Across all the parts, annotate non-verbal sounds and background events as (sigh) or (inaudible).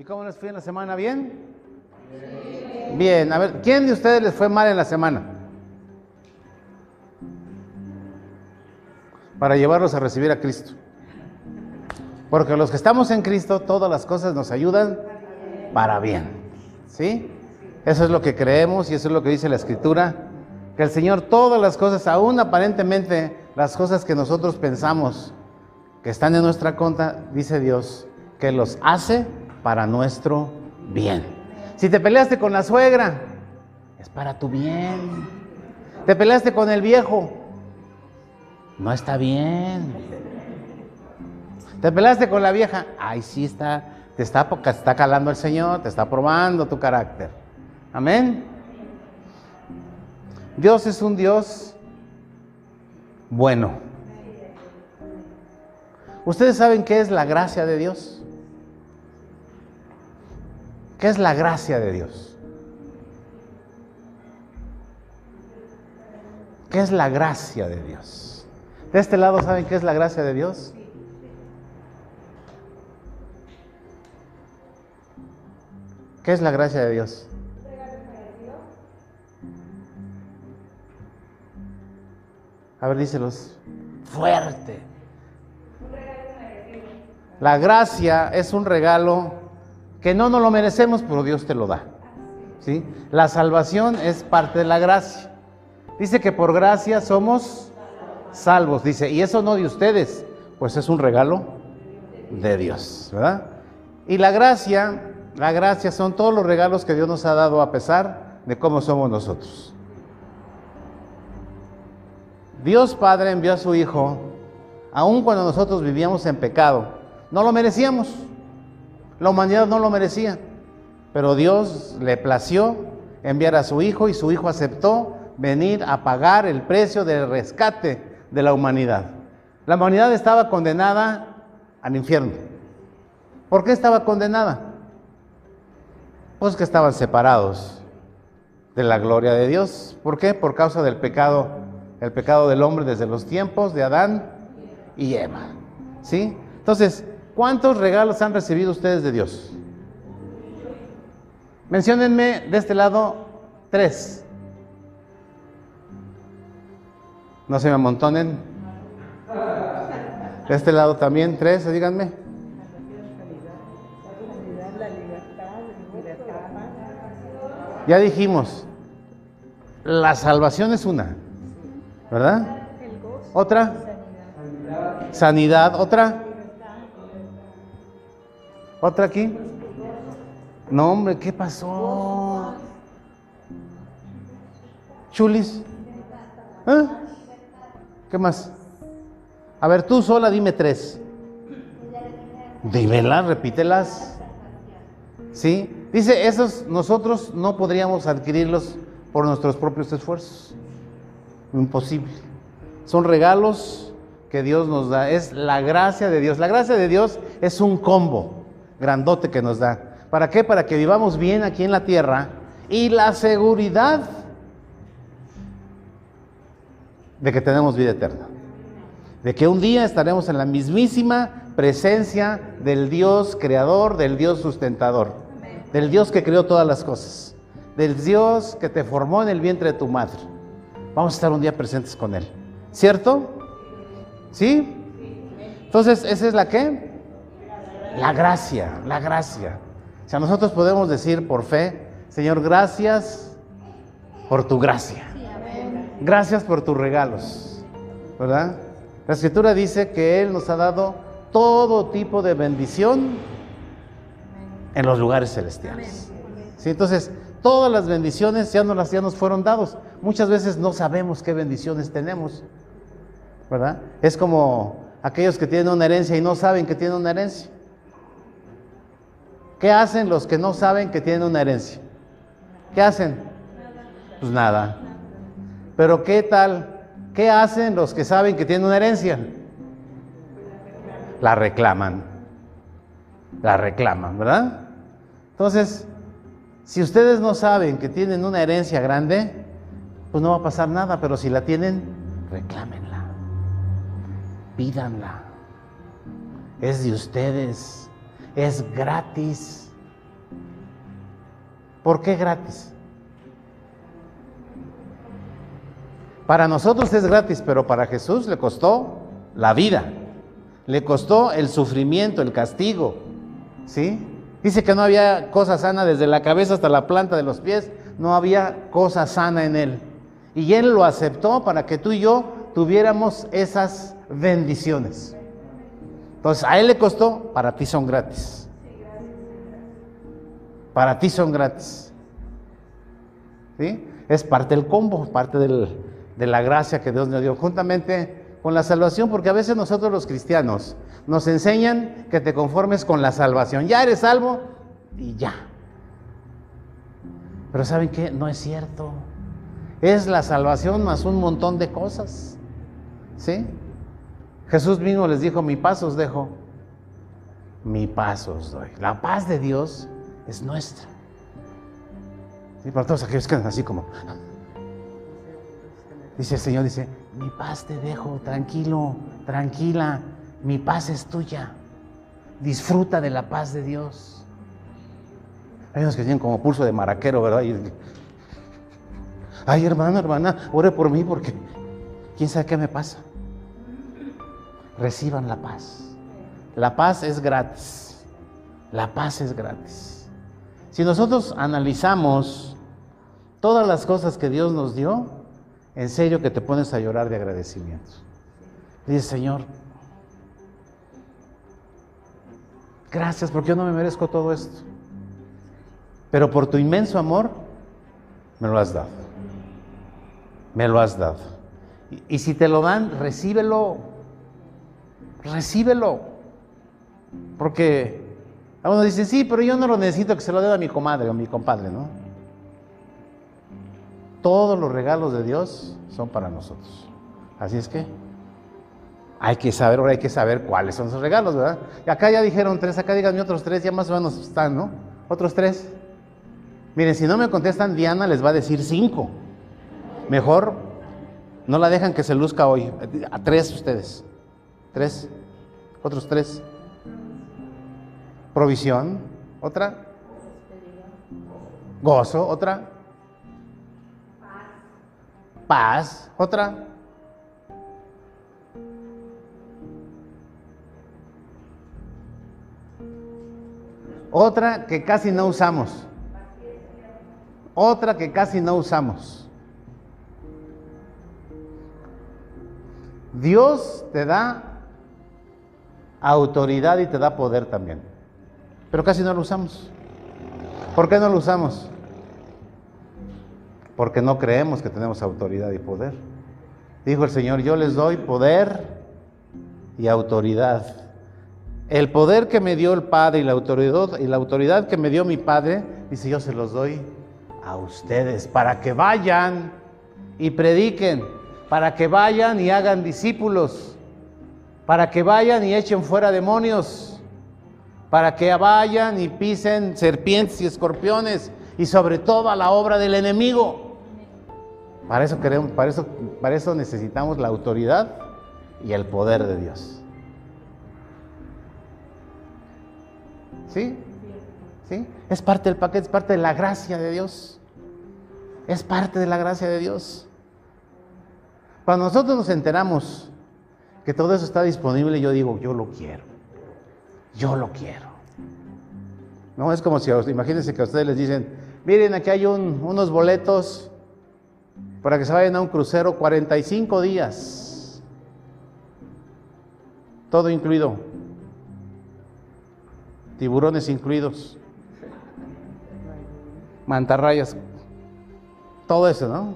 ¿Y cómo les fue en la semana? ¿Bien? Bien. A ver, ¿quién de ustedes les fue mal en la semana? Para llevarlos a recibir a Cristo. Porque los que estamos en Cristo, todas las cosas nos ayudan para bien. ¿Sí? Eso es lo que creemos y eso es lo que dice la Escritura. Que el Señor todas las cosas, aún aparentemente las cosas que nosotros pensamos que están en nuestra contra, dice Dios, que los hace para nuestro bien. Si te peleaste con la suegra, es para tu bien. Te peleaste con el viejo, no está bien. Te peleaste con la vieja, ay, sí está, te está, está calando el Señor, te está probando tu carácter. Amén. Dios es un Dios bueno. ¿Ustedes saben qué es la gracia de Dios? ¿Qué es la gracia de Dios? ¿Qué es la gracia de Dios? De este lado, ¿saben qué es la gracia de Dios? ¿Qué es la gracia de Dios? A ver, díselos. Fuerte. La gracia es un regalo que no nos lo merecemos, pero Dios te lo da. ¿Sí? La salvación es parte de la gracia. Dice que por gracia somos salvos, dice, y eso no de ustedes, pues es un regalo de Dios, ¿verdad? Y la gracia, la gracia son todos los regalos que Dios nos ha dado a pesar de cómo somos nosotros. Dios Padre envió a su Hijo, aun cuando nosotros vivíamos en pecado. No lo merecíamos. La humanidad no lo merecía. Pero Dios le plació enviar a su Hijo y su Hijo aceptó venir a pagar el precio del rescate de la humanidad. La humanidad estaba condenada al infierno. ¿Por qué estaba condenada? Pues que estaban separados de la gloria de Dios. ¿Por qué? Por causa del pecado el pecado del hombre desde los tiempos de Adán y Eva. ¿Sí? Entonces, ¿cuántos regalos han recibido ustedes de Dios? Menciónenme de este lado tres. No se me amontonen. De este lado también tres, díganme. Ya dijimos, la salvación es una. ¿verdad? Otra. Sanidad. Otra. Otra aquí. No, hombre, ¿qué pasó? Chulis. ¿Eh? ¿Qué más? A ver, tú sola dime tres. Dímelas, repítelas. ¿Sí? Dice, esos nosotros no podríamos adquirirlos por nuestros propios esfuerzos. Imposible. Son regalos que Dios nos da. Es la gracia de Dios. La gracia de Dios es un combo grandote que nos da. ¿Para qué? Para que vivamos bien aquí en la tierra y la seguridad de que tenemos vida eterna. De que un día estaremos en la mismísima presencia del Dios creador, del Dios sustentador, del Dios que creó todas las cosas, del Dios que te formó en el vientre de tu madre. Vamos a estar un día presentes con Él. ¿Cierto? ¿Sí? Entonces, ¿esa es la qué? La gracia, la gracia. O sea, nosotros podemos decir por fe, Señor, gracias por tu gracia. Gracias por tus regalos. ¿Verdad? La escritura dice que Él nos ha dado todo tipo de bendición en los lugares celestiales. ¿Sí? Entonces, todas las bendiciones ya nos, ya nos fueron dados. Muchas veces no sabemos qué bendiciones tenemos, ¿verdad? Es como aquellos que tienen una herencia y no saben que tienen una herencia. ¿Qué hacen los que no saben que tienen una herencia? ¿Qué hacen? Pues nada. Pero ¿qué tal? ¿Qué hacen los que saben que tienen una herencia? La reclaman. La reclaman, ¿verdad? Entonces, si ustedes no saben que tienen una herencia grande, pues no va a pasar nada, pero si la tienen, reclámenla, pídanla. Es de ustedes, es gratis, ¿Por qué gratis? Para nosotros es gratis, pero para Jesús le costó la vida. Le costó el sufrimiento, el castigo. ¿Sí? Dice que no había cosa sana desde la cabeza hasta la planta de los pies. No había cosa sana en él. Y él lo aceptó para que tú y yo tuviéramos esas bendiciones. Entonces, a él le costó, para ti son gratis. Para ti son gratis. ¿Sí? Es parte del combo, parte de la gracia que Dios nos dio, juntamente con la salvación, porque a veces nosotros los cristianos nos enseñan que te conformes con la salvación. Ya eres salvo y ya. Pero ¿saben qué? No es cierto. Es la salvación más un montón de cosas. ¿Sí? Jesús mismo les dijo, mi paz os dejo, mi paz os doy. La paz de Dios es nuestra. ¿Sí? Para todos aquellos que andan así como... Dice el Señor, dice, mi paz te dejo, tranquilo, tranquila, mi paz es tuya. Disfruta de la paz de Dios. Hay unos que tienen como pulso de maraquero, ¿verdad? Ay, hermano, hermana, ore por mí porque quién sabe qué me pasa reciban la paz. La paz es gratis. La paz es gratis. Si nosotros analizamos todas las cosas que Dios nos dio, en serio que te pones a llorar de agradecimiento. Dice, Señor, gracias porque yo no me merezco todo esto. Pero por tu inmenso amor, me lo has dado. Me lo has dado. Y, y si te lo dan, recíbelo recíbelo. Porque a uno dice, sí, pero yo no lo necesito que se lo dé a mi comadre o mi compadre, ¿no? Todos los regalos de Dios son para nosotros. Así es que hay que saber, ahora hay que saber cuáles son esos regalos, ¿verdad? Y acá ya dijeron tres, acá díganme otros tres, ya más o menos están, ¿no? Otros tres. Miren, si no me contestan, Diana les va a decir cinco. Mejor no la dejan que se luzca hoy. A tres ustedes. Tres. Otros tres. Provisión. Otra. Gozo. Otra. Paz. Otra. Otra que casi no usamos. Otra que casi no usamos. Dios te da autoridad y te da poder también. Pero casi no lo usamos. ¿Por qué no lo usamos? Porque no creemos que tenemos autoridad y poder. Dijo el Señor, yo les doy poder y autoridad. El poder que me dio el Padre y la autoridad, y la autoridad que me dio mi Padre, dice, yo se los doy a ustedes para que vayan y prediquen, para que vayan y hagan discípulos para que vayan y echen fuera demonios, para que vayan y pisen serpientes y escorpiones y sobre todo a la obra del enemigo. Para eso queremos, para eso, para eso necesitamos la autoridad y el poder de Dios. ¿Sí? ¿Sí? Es parte del paquete, es parte de la gracia de Dios. Es parte de la gracia de Dios. Cuando nosotros nos enteramos que todo eso está disponible, yo digo, yo lo quiero. Yo lo quiero. No es como si, imagínense que a ustedes les dicen, miren, aquí hay unos boletos para que se vayan a un crucero 45 días. Todo incluido. Tiburones incluidos. Mantarrayas. Todo eso, ¿no?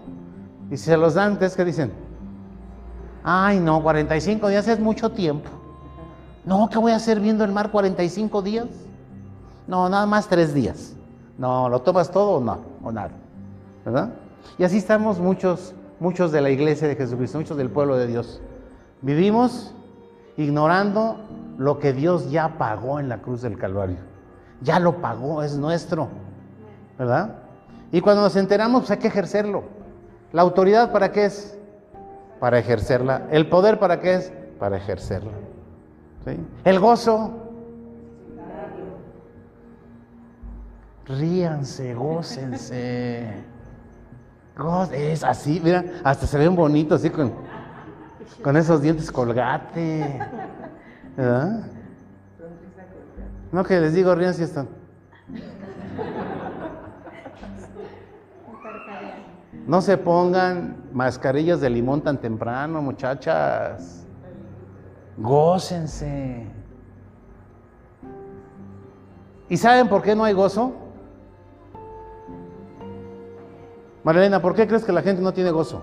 Y si se los dan, ¿ustedes qué dicen? Ay, no, 45 días es mucho tiempo. No, ¿qué voy a hacer viendo el mar 45 días? No, nada más tres días. No, ¿lo tomas todo o no? O nada. ¿Verdad? Y así estamos muchos, muchos de la iglesia de Jesucristo, muchos del pueblo de Dios. Vivimos ignorando lo que Dios ya pagó en la cruz del Calvario. Ya lo pagó, es nuestro. ¿Verdad? Y cuando nos enteramos, pues hay que ejercerlo. ¿La autoridad para qué es? Para ejercerla. ¿El poder para qué es? Para ejercerla. ¿Sí? El gozo. Ríanse, gócense. Es así, mira, hasta se ven bonitos, así con, con esos dientes colgate. ¿Verdad? No, que les digo, ríanse están. No se pongan mascarillas de limón tan temprano, muchachas. Gócense. ¿Y saben por qué no hay gozo? Marilena, ¿por qué crees que la gente no tiene gozo?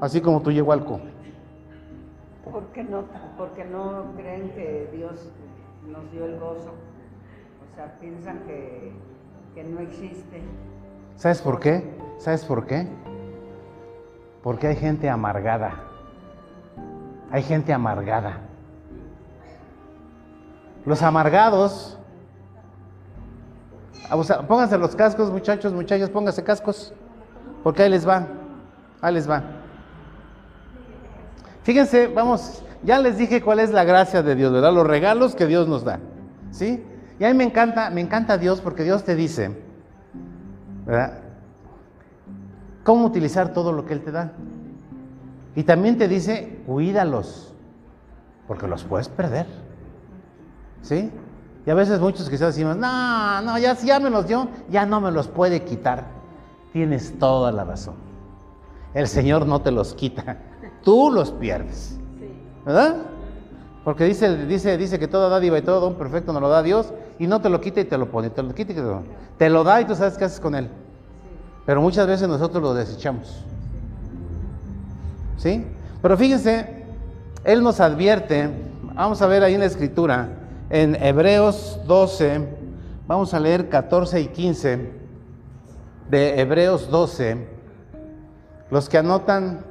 Así como tú llegó al. Porque no, porque no creen que Dios nos dio el gozo. O sea, piensan que, que no existe. ¿Sabes por qué? ¿Sabes por qué? Porque hay gente amargada. Hay gente amargada. Los amargados. Pónganse los cascos, muchachos, muchachos, pónganse cascos. Porque ahí les va. Ahí les va. Fíjense, vamos, ya les dije cuál es la gracia de Dios, ¿verdad? Los regalos que Dios nos da. ¿Sí? Y a mí me encanta, me encanta Dios porque Dios te dice, ¿verdad? cómo utilizar todo lo que Él te da. Y también te dice, cuídalos, porque los puedes perder. ¿Sí? Y a veces muchos quizás decimos, no, no, ya, ya me los dio, ya no me los puede quitar. Tienes toda la razón. El Señor no te los quita, tú los pierdes. ¿Verdad? Porque dice, dice, dice que toda dádiva y todo don perfecto nos lo da Dios y no te lo quita y te lo pone, te lo quita y te lo, te lo da y tú sabes qué haces con él. Pero muchas veces nosotros lo desechamos. ¿Sí? Pero fíjense, Él nos advierte, vamos a ver ahí en la escritura, en Hebreos 12, vamos a leer 14 y 15 de Hebreos 12. Los que anotan,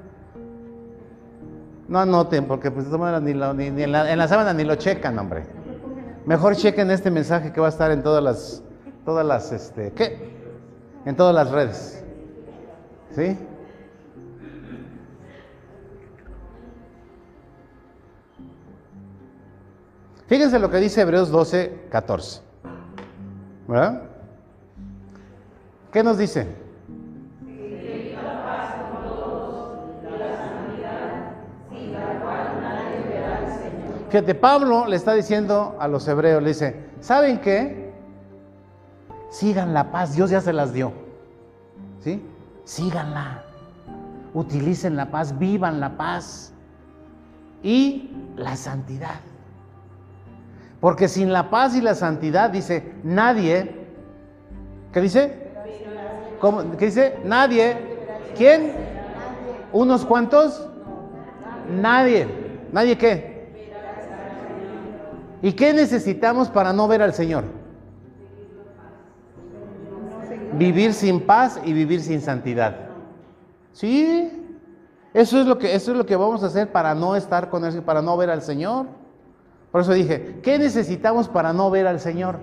no anoten, porque pues ni, en, la, en la sábana ni lo checan, hombre. Mejor chequen este mensaje que va a estar en todas las, todas las, este, ¿qué? En todas las redes. ¿Sí? Fíjense lo que dice Hebreos 12, 14. ¿Verdad? ¿Qué nos dice? Fíjate, Pablo le está diciendo a los hebreos, le dice, ¿saben qué? Sigan la paz, Dios ya se las dio. ¿Sí? Síganla. Utilicen la paz, vivan la paz y la santidad. Porque sin la paz y la santidad, dice, nadie, ¿qué dice? ¿Cómo? ¿Qué dice? Nadie. ¿Quién? ¿Unos cuantos? Nadie. ¿Nadie qué? ¿Y qué necesitamos para no ver al Señor? Vivir sin paz y vivir sin santidad. Sí, eso es lo que, eso es lo que vamos a hacer para no estar con Él, para no ver al Señor. Por eso dije, ¿qué necesitamos para no ver al Señor?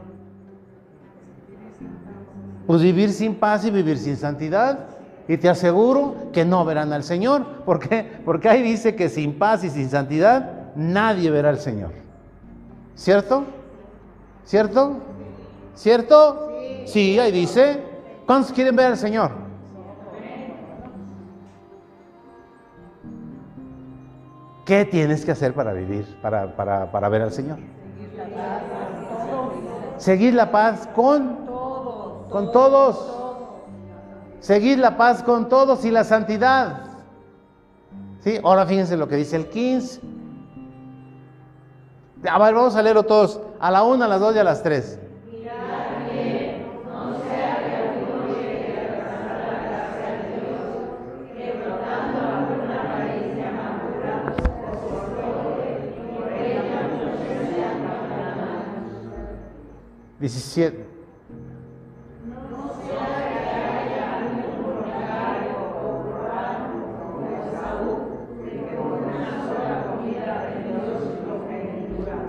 Pues vivir sin paz y vivir sin santidad. Y te aseguro que no verán al Señor. ¿Por qué? Porque ahí dice que sin paz y sin santidad nadie verá al Señor. ¿Cierto? ¿Cierto? ¿Cierto? Sí, ahí dice. ¿Cuántos quieren ver al Señor? ¿Qué tienes que hacer para vivir, para, para, ver al Señor? Seguir la paz con todos. Con todos. Seguir la paz con todos y la santidad. ¿Sí? Ahora fíjense lo que dice el 15. A ver, vamos a leerlo todos. A la una, a las dos y a las tres.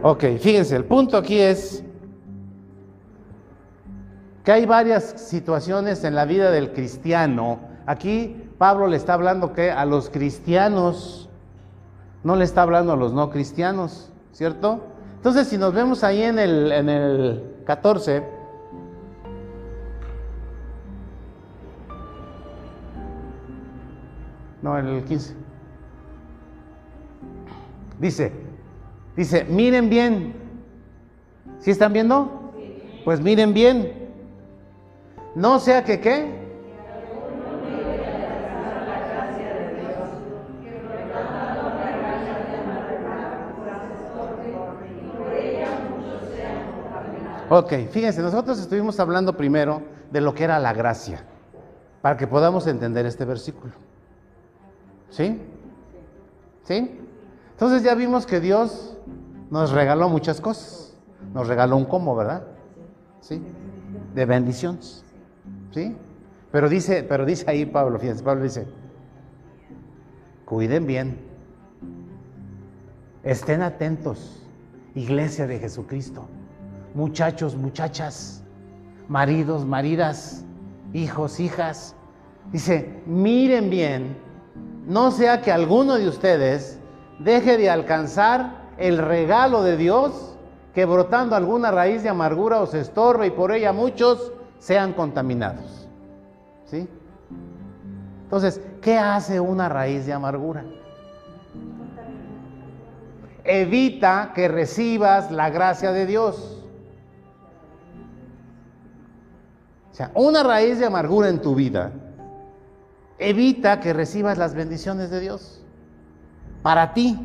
Ok, fíjense, el punto aquí es que hay varias situaciones en la vida del cristiano. Aquí Pablo le está hablando que a los cristianos, no le está hablando a los no cristianos, ¿cierto? Entonces, si nos vemos ahí en el, en el 14. No, el 15. Dice, dice, miren bien. ¿Sí están viendo? Pues miren bien. No sea que qué Ok, fíjense, nosotros estuvimos hablando primero de lo que era la gracia, para que podamos entender este versículo. ¿Sí? ¿Sí? Entonces ya vimos que Dios nos regaló muchas cosas. Nos regaló un cómo, ¿verdad? ¿Sí? De bendiciones. ¿Sí? Pero dice, pero dice ahí Pablo, fíjense, Pablo dice, cuiden bien, estén atentos, iglesia de Jesucristo muchachos, muchachas, maridos, maridas, hijos, hijas. Dice, miren bien, no sea que alguno de ustedes deje de alcanzar el regalo de Dios, que brotando alguna raíz de amargura os estorbe y por ella muchos sean contaminados. ¿Sí? Entonces, ¿qué hace una raíz de amargura? Evita que recibas la gracia de Dios. Sea, una raíz de amargura en tu vida evita que recibas las bendiciones de Dios para ti.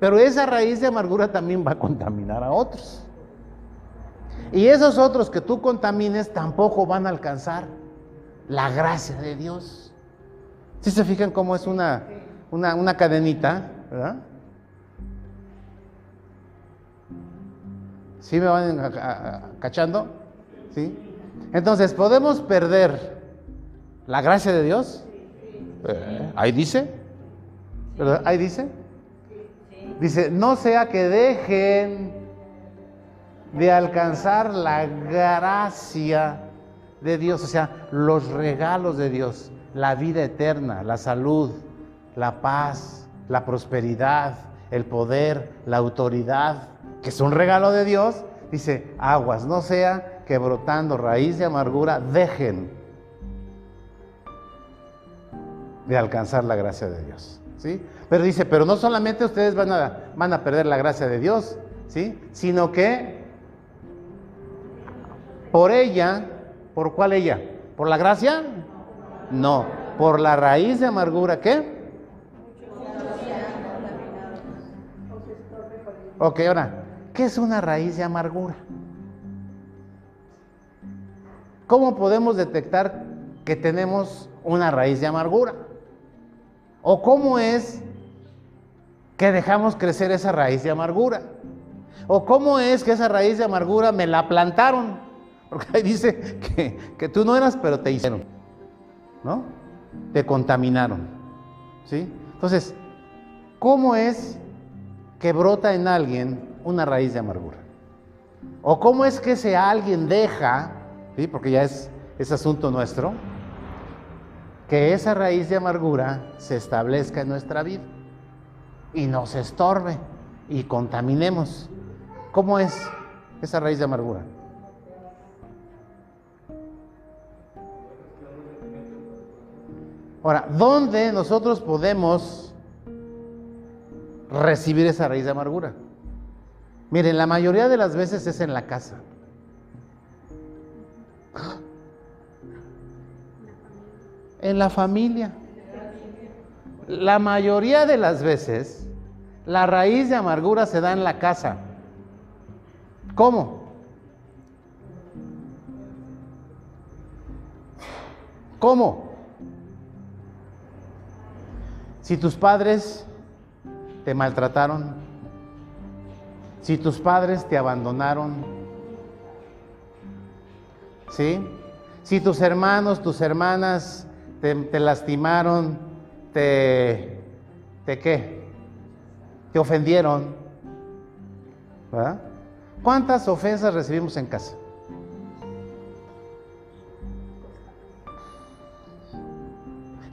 Pero esa raíz de amargura también va a contaminar a otros. Y esos otros que tú contamines tampoco van a alcanzar la gracia de Dios. Si se fijan cómo es una, una, cadenita, ¿verdad? ¿Sí me van cachando? ¿Sí? Entonces, ¿podemos perder la gracia de Dios? Eh, ahí dice. Ahí dice. Dice, no sea que dejen de alcanzar la gracia de Dios, o sea, los regalos de Dios, la vida eterna, la salud, la paz, la prosperidad, el poder, la autoridad, que es un regalo de Dios, dice, aguas, no sea que brotando raíz de amargura dejen de alcanzar la gracia de Dios. ¿sí? Pero dice, pero no solamente ustedes van a, van a perder la gracia de Dios, ¿sí? sino que por ella, ¿por cuál ella? ¿Por la gracia? No, por la raíz de amargura, ¿qué? Ok, ahora, ¿qué es una raíz de amargura? ¿Cómo podemos detectar que tenemos una raíz de amargura? ¿O cómo es que dejamos crecer esa raíz de amargura? ¿O cómo es que esa raíz de amargura me la plantaron? Porque ahí dice que, tú no eras, pero te hicieron, ¿no? Te contaminaron, ¿sí? Entonces, ¿cómo es que brota en alguien una raíz de amargura? ¿O cómo es que ese alguien deja porque ya es, es asunto nuestro, que esa raíz de amargura se establezca en nuestra vida y nos estorbe y contaminemos. ¿Cómo es esa raíz de amargura? Ahora, ¿dónde nosotros podemos recibir esa raíz de amargura? Miren, la mayoría de las veces es en la casa. En la familia. La mayoría de las veces, la raíz de amargura se da en la casa. ¿Cómo? ¿Cómo? Si tus padres te maltrataron, si tus padres te abandonaron, ¿sí? Si tus hermanos, tus hermanas te, lastimaron, te, te qué? Te ofendieron. ¿verdad? ¿Cuántas ofensas recibimos en casa?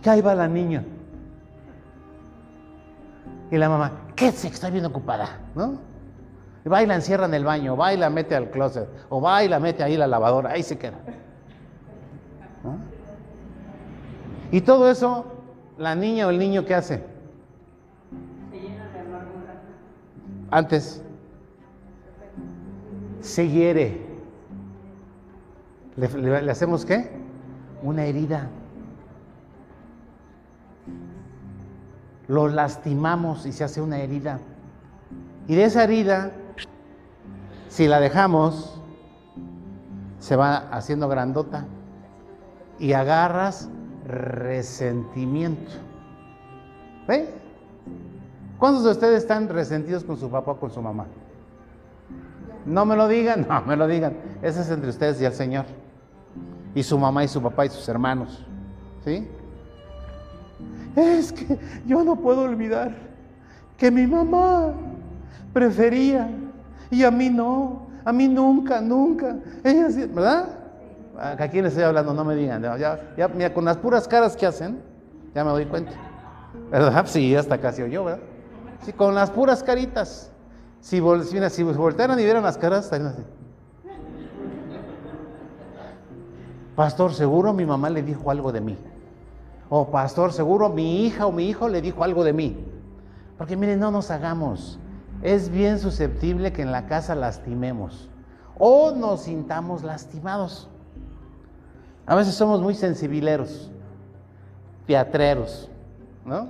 Que ahí va la niña. Y la mamá, ¿qué sé? Estoy bien ocupada, ¿no? Y va y la encierra en el baño, va y la mete al closet, o va y la mete ahí la lavadora, ahí se queda. Y todo eso la niña o el niño qué hace? Se llena de amargura. Antes se hiere. ¿Le, le- le hacemos qué? Una herida. Lo lastimamos y se hace una herida. Y de esa herida, si la dejamos, se va haciendo grandota y agarras resentimiento. ¿Ve? ¿Cuántos de ustedes están resentidos con su papá o con su mamá? No me lo digan, (laughs) no me lo digan. Eso es entre ustedes y el Señor. Y su mamá y su papá y sus hermanos. ¿Sí? Es que yo no puedo olvidar que mi mamá prefería y a mí no, a mí nunca, nunca. Ella sí, ¿verdad? ¿A quién le estoy hablando? No me digan. Mira, con las puras caras que hacen, ya me doy cuenta. ¿Verdad? (laughs) Sí, hasta casi oyó, ¿verdad? Sí, con las puras caritas. Si, vol y vieran las caras, estarían así. Pastor, seguro mi mamá le dijo algo de mí. O pastor, seguro mi hija o mi hijo le dijo algo de mí. Porque miren, no nos hagamos. Es bien susceptible que en la casa lastimemos o nos sintamos lastimados. A veces somos muy sensibileros, teatreros, ¿no?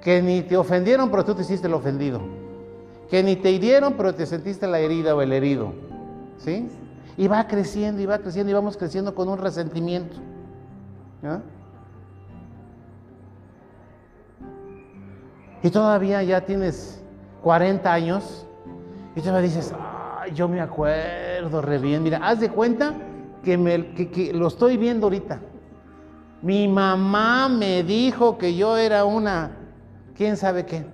Que ni te ofendieron, pero tú te hiciste el ofendido. Que ni te hirieron, pero te sentiste la herida o el herido. ¿Sí? Y va creciendo y va creciendo y vamos creciendo con un resentimiento. ¿ya? Y todavía ya tienes 40 años y todavía dices, yo me acuerdo re bien. Mira, haz de cuenta que, me, que, que lo estoy viendo ahorita. Mi mamá me dijo que yo era una, quién sabe qué.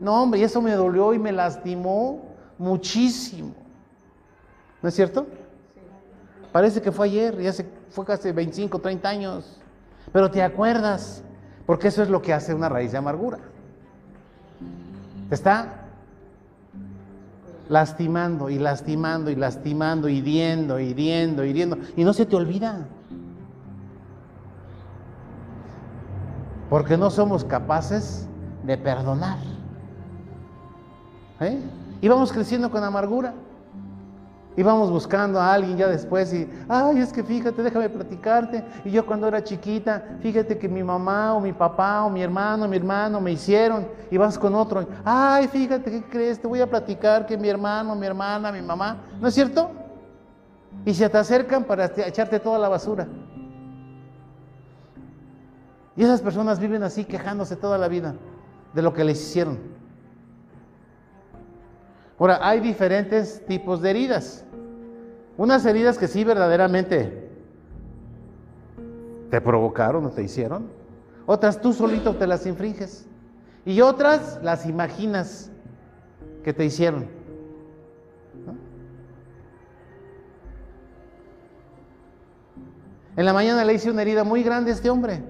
No, hombre, y eso me dolió y me lastimó muchísimo. ¿No es cierto? Parece que fue ayer, ya se, fue casi 25, 30 años. Pero te acuerdas, porque eso es lo que hace una raíz de amargura. Está lastimando y lastimando y lastimando, hiriendo, hiriendo, hiriendo. Y no se te olvida. Porque no somos capaces de perdonar. ¿Eh? Y vamos creciendo con amargura. Y vamos buscando a alguien ya después y, ay, es que fíjate, déjame platicarte. Y yo cuando era chiquita, fíjate que mi mamá o mi papá o mi hermano, mi hermano me hicieron. Y vas con otro, ay, fíjate, ¿qué crees? Te voy a platicar que mi hermano, mi hermana, mi mamá. ¿No es cierto? Y se te acercan para echarte toda la basura. Y esas personas viven así quejándose toda la vida de lo que les hicieron. Ahora, hay diferentes tipos de heridas. Unas heridas que sí verdaderamente te provocaron o te hicieron. Otras tú solito te las infringes. Y otras las imaginas que te hicieron. En la mañana le hice una herida muy grande a este hombre.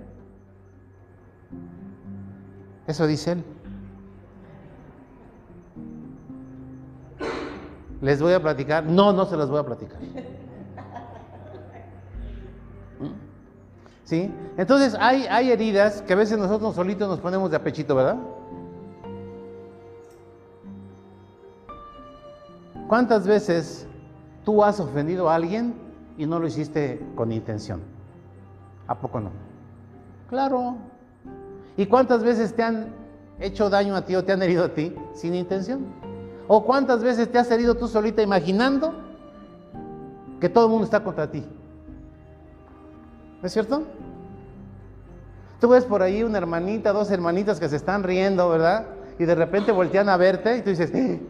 Eso dice él. Les voy a platicar. No, no se las voy a platicar. ¿Sí? Entonces hay, hay heridas que a veces nosotros solitos nos ponemos de apechito, ¿verdad? ¿Cuántas veces tú has ofendido a alguien y no lo hiciste con intención? ¿A poco no? Claro. ¿Y cuántas veces te han hecho daño a ti o te han herido a ti sin intención? ¿O cuántas veces te has herido tú solita imaginando que todo el mundo está contra ti? ¿No es cierto? Tú ves por ahí una hermanita, dos hermanitas que se están riendo, ¿verdad? Y de repente voltean a verte y tú dices, "Eh".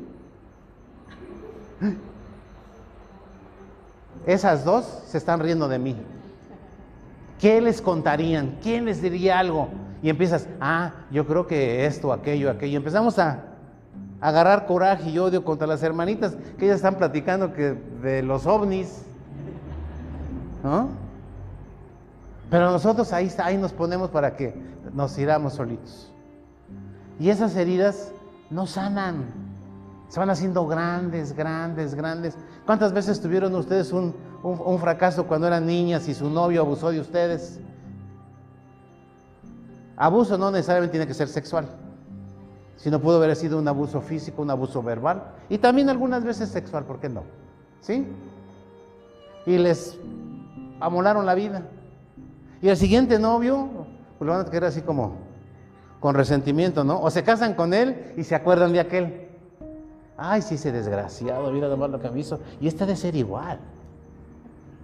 esas dos se están riendo de mí. ¿Qué les contarían? ¿Quién les diría algo? Y empiezas, ah, yo creo que esto, aquello, aquello. Empezamos a agarrar coraje y odio contra las hermanitas que ellas están platicando que de los ovnis. ¿No? Pero nosotros ahí, ahí nos ponemos para que nos iramos solitos. Y esas heridas no sanan. Se van haciendo grandes, grandes, grandes. ¿Cuántas veces tuvieron ustedes un, un, un fracaso cuando eran niñas y su novio abusó de ustedes. Abuso no necesariamente tiene que ser sexual, sino pudo haber sido un abuso físico, un abuso verbal y también algunas veces sexual, ¿por qué no? ¿Sí? Y les amolaron la vida. Y el siguiente novio, pues lo van a quedar así como con resentimiento, ¿no? O se casan con él y se acuerdan de aquel. Ay, sí, ese desgraciado, mira lo malo que me hizo. Y este de ser igual.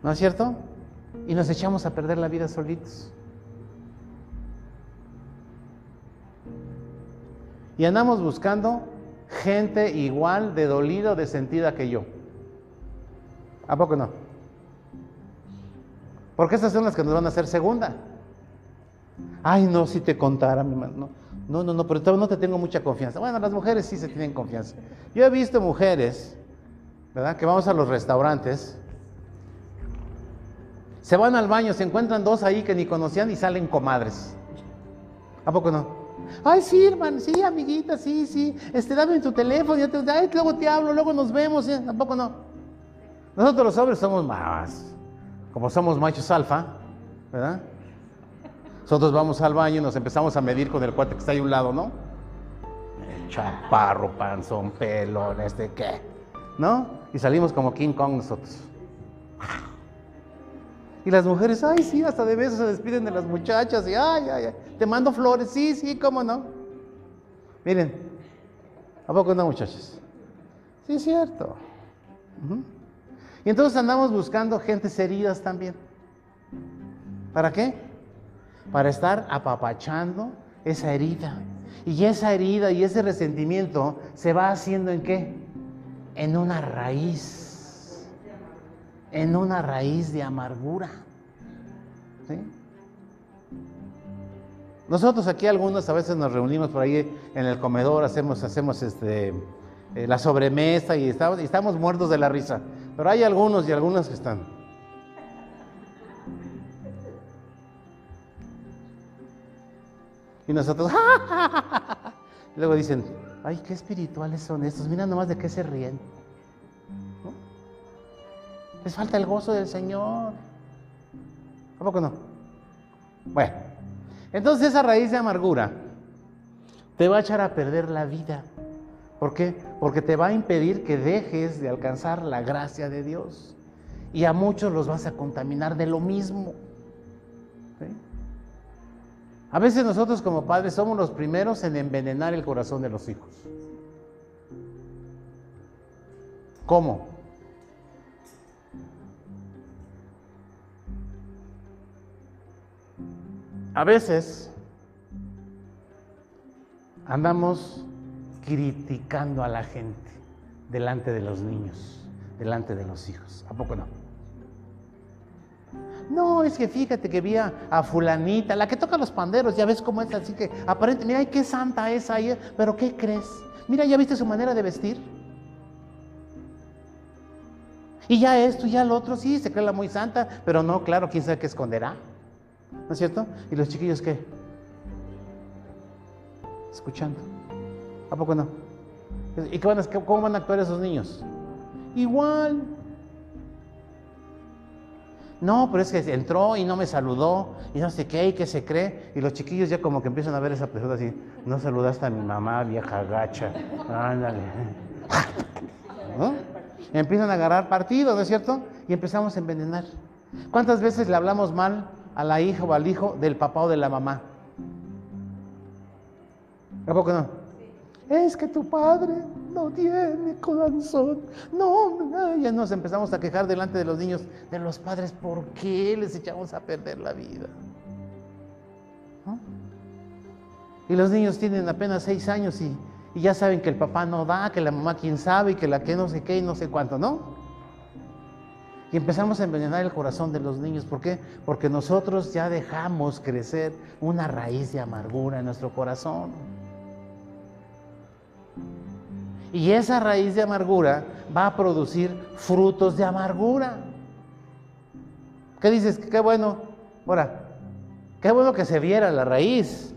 ¿No es cierto? Y nos echamos a perder la vida solitos. Y andamos buscando gente igual de dolida o de sentida que yo. ¿A poco no? Porque estas son las que nos van a hacer segunda. Ay, no, si te contara, mi hermano. No, no, no, pero no te tengo mucha confianza. Bueno, las mujeres sí se tienen confianza. Yo he visto mujeres, ¿verdad? Que vamos a los restaurantes, se van al baño, se encuentran dos ahí que ni conocían y salen comadres. ¿A poco no? Ay, sí, hermano, sí, amiguita, sí, sí. Este, dame tu teléfono, ya te, ay, luego te hablo, luego nos vemos. ¿eh? ¿A poco no? Nosotros los hombres somos más, como somos machos alfa, ¿verdad? Nosotros vamos al baño y nos empezamos a medir con el cuate que está ahí a un lado, ¿no? chaparro, panzón, pelón, este, ¿qué? ¿No? Y salimos como King Kong nosotros. Y las mujeres, ay, sí, hasta de besos se despiden de las muchachas y, ay, ay, ay, te mando flores, sí, sí, cómo no. Miren, ¿a poco no, muchachos? Sí, es cierto. Y entonces andamos buscando gentes heridas también. ¿Para qué? Para estar apapachando esa herida. Y esa herida y ese resentimiento se va haciendo en qué? En una raíz en una raíz de amargura. Nosotros aquí algunos a veces nos reunimos por ahí en el comedor, hacemos, hacemos este, eh, la sobremesa y estamos, y estamos muertos de la risa. Pero hay algunos y algunas que están. Y nosotros, (laughs) luego dicen, ay, qué espirituales son estos, mira nomás de qué se ríen. Les falta el gozo del Señor. ¿A poco no? Bueno, entonces esa raíz de amargura te va a echar a perder la vida. ¿Por qué? Porque te va a impedir que dejes de alcanzar la gracia de Dios. Y a muchos los vas a contaminar de lo mismo. A veces nosotros como padres somos los primeros en envenenar el corazón de los hijos. ¿Cómo? A veces andamos criticando a la gente delante de los niños, delante de los hijos. ¿A poco no? No, es que fíjate que vi a, fulanita, la que toca los panderos, ya ves cómo es, así que aparentemente, mira, qué santa es ahí, pero ¿qué crees? Mira, ¿ya viste su manera de vestir? Y ya esto, ya lo otro, sí, se cree la muy santa, pero no, claro, quién sabe qué esconderá. ¿No es cierto? ¿Y los chiquillos qué? Escuchando. ¿A poco no? ¿Y qué van a, cómo van a actuar esos niños? Igual. No, pero es que entró y no me saludó y no sé qué y qué se cree. Y los chiquillos ya como que empiezan a ver esa persona así. No saludaste a mi mamá, vieja gacha. Ándale. (laughs) Empiezan a agarrar partido, ¿no es cierto? Y empezamos a envenenar. ¿Cuántas veces le hablamos mal a la hija o al hijo del papá o de la mamá. ¿A poco no? Es que tu padre no tiene corazón. No, ya nos empezamos a quejar delante de los niños, de los padres, ¿por qué les echamos a perder la vida? Y los niños tienen apenas seis años y, y ya saben que el papá no da, que la mamá quién sabe, y que la que no sé qué y no sé cuánto, ¿no? Y empezamos a envenenar el corazón de los niños. ¿Por qué? Porque nosotros ya dejamos crecer una raíz de amargura en nuestro corazón. Y esa raíz de amargura va a producir frutos de amargura. ¿Qué dices? Qué bueno. Ahora, qué bueno que se viera la raíz.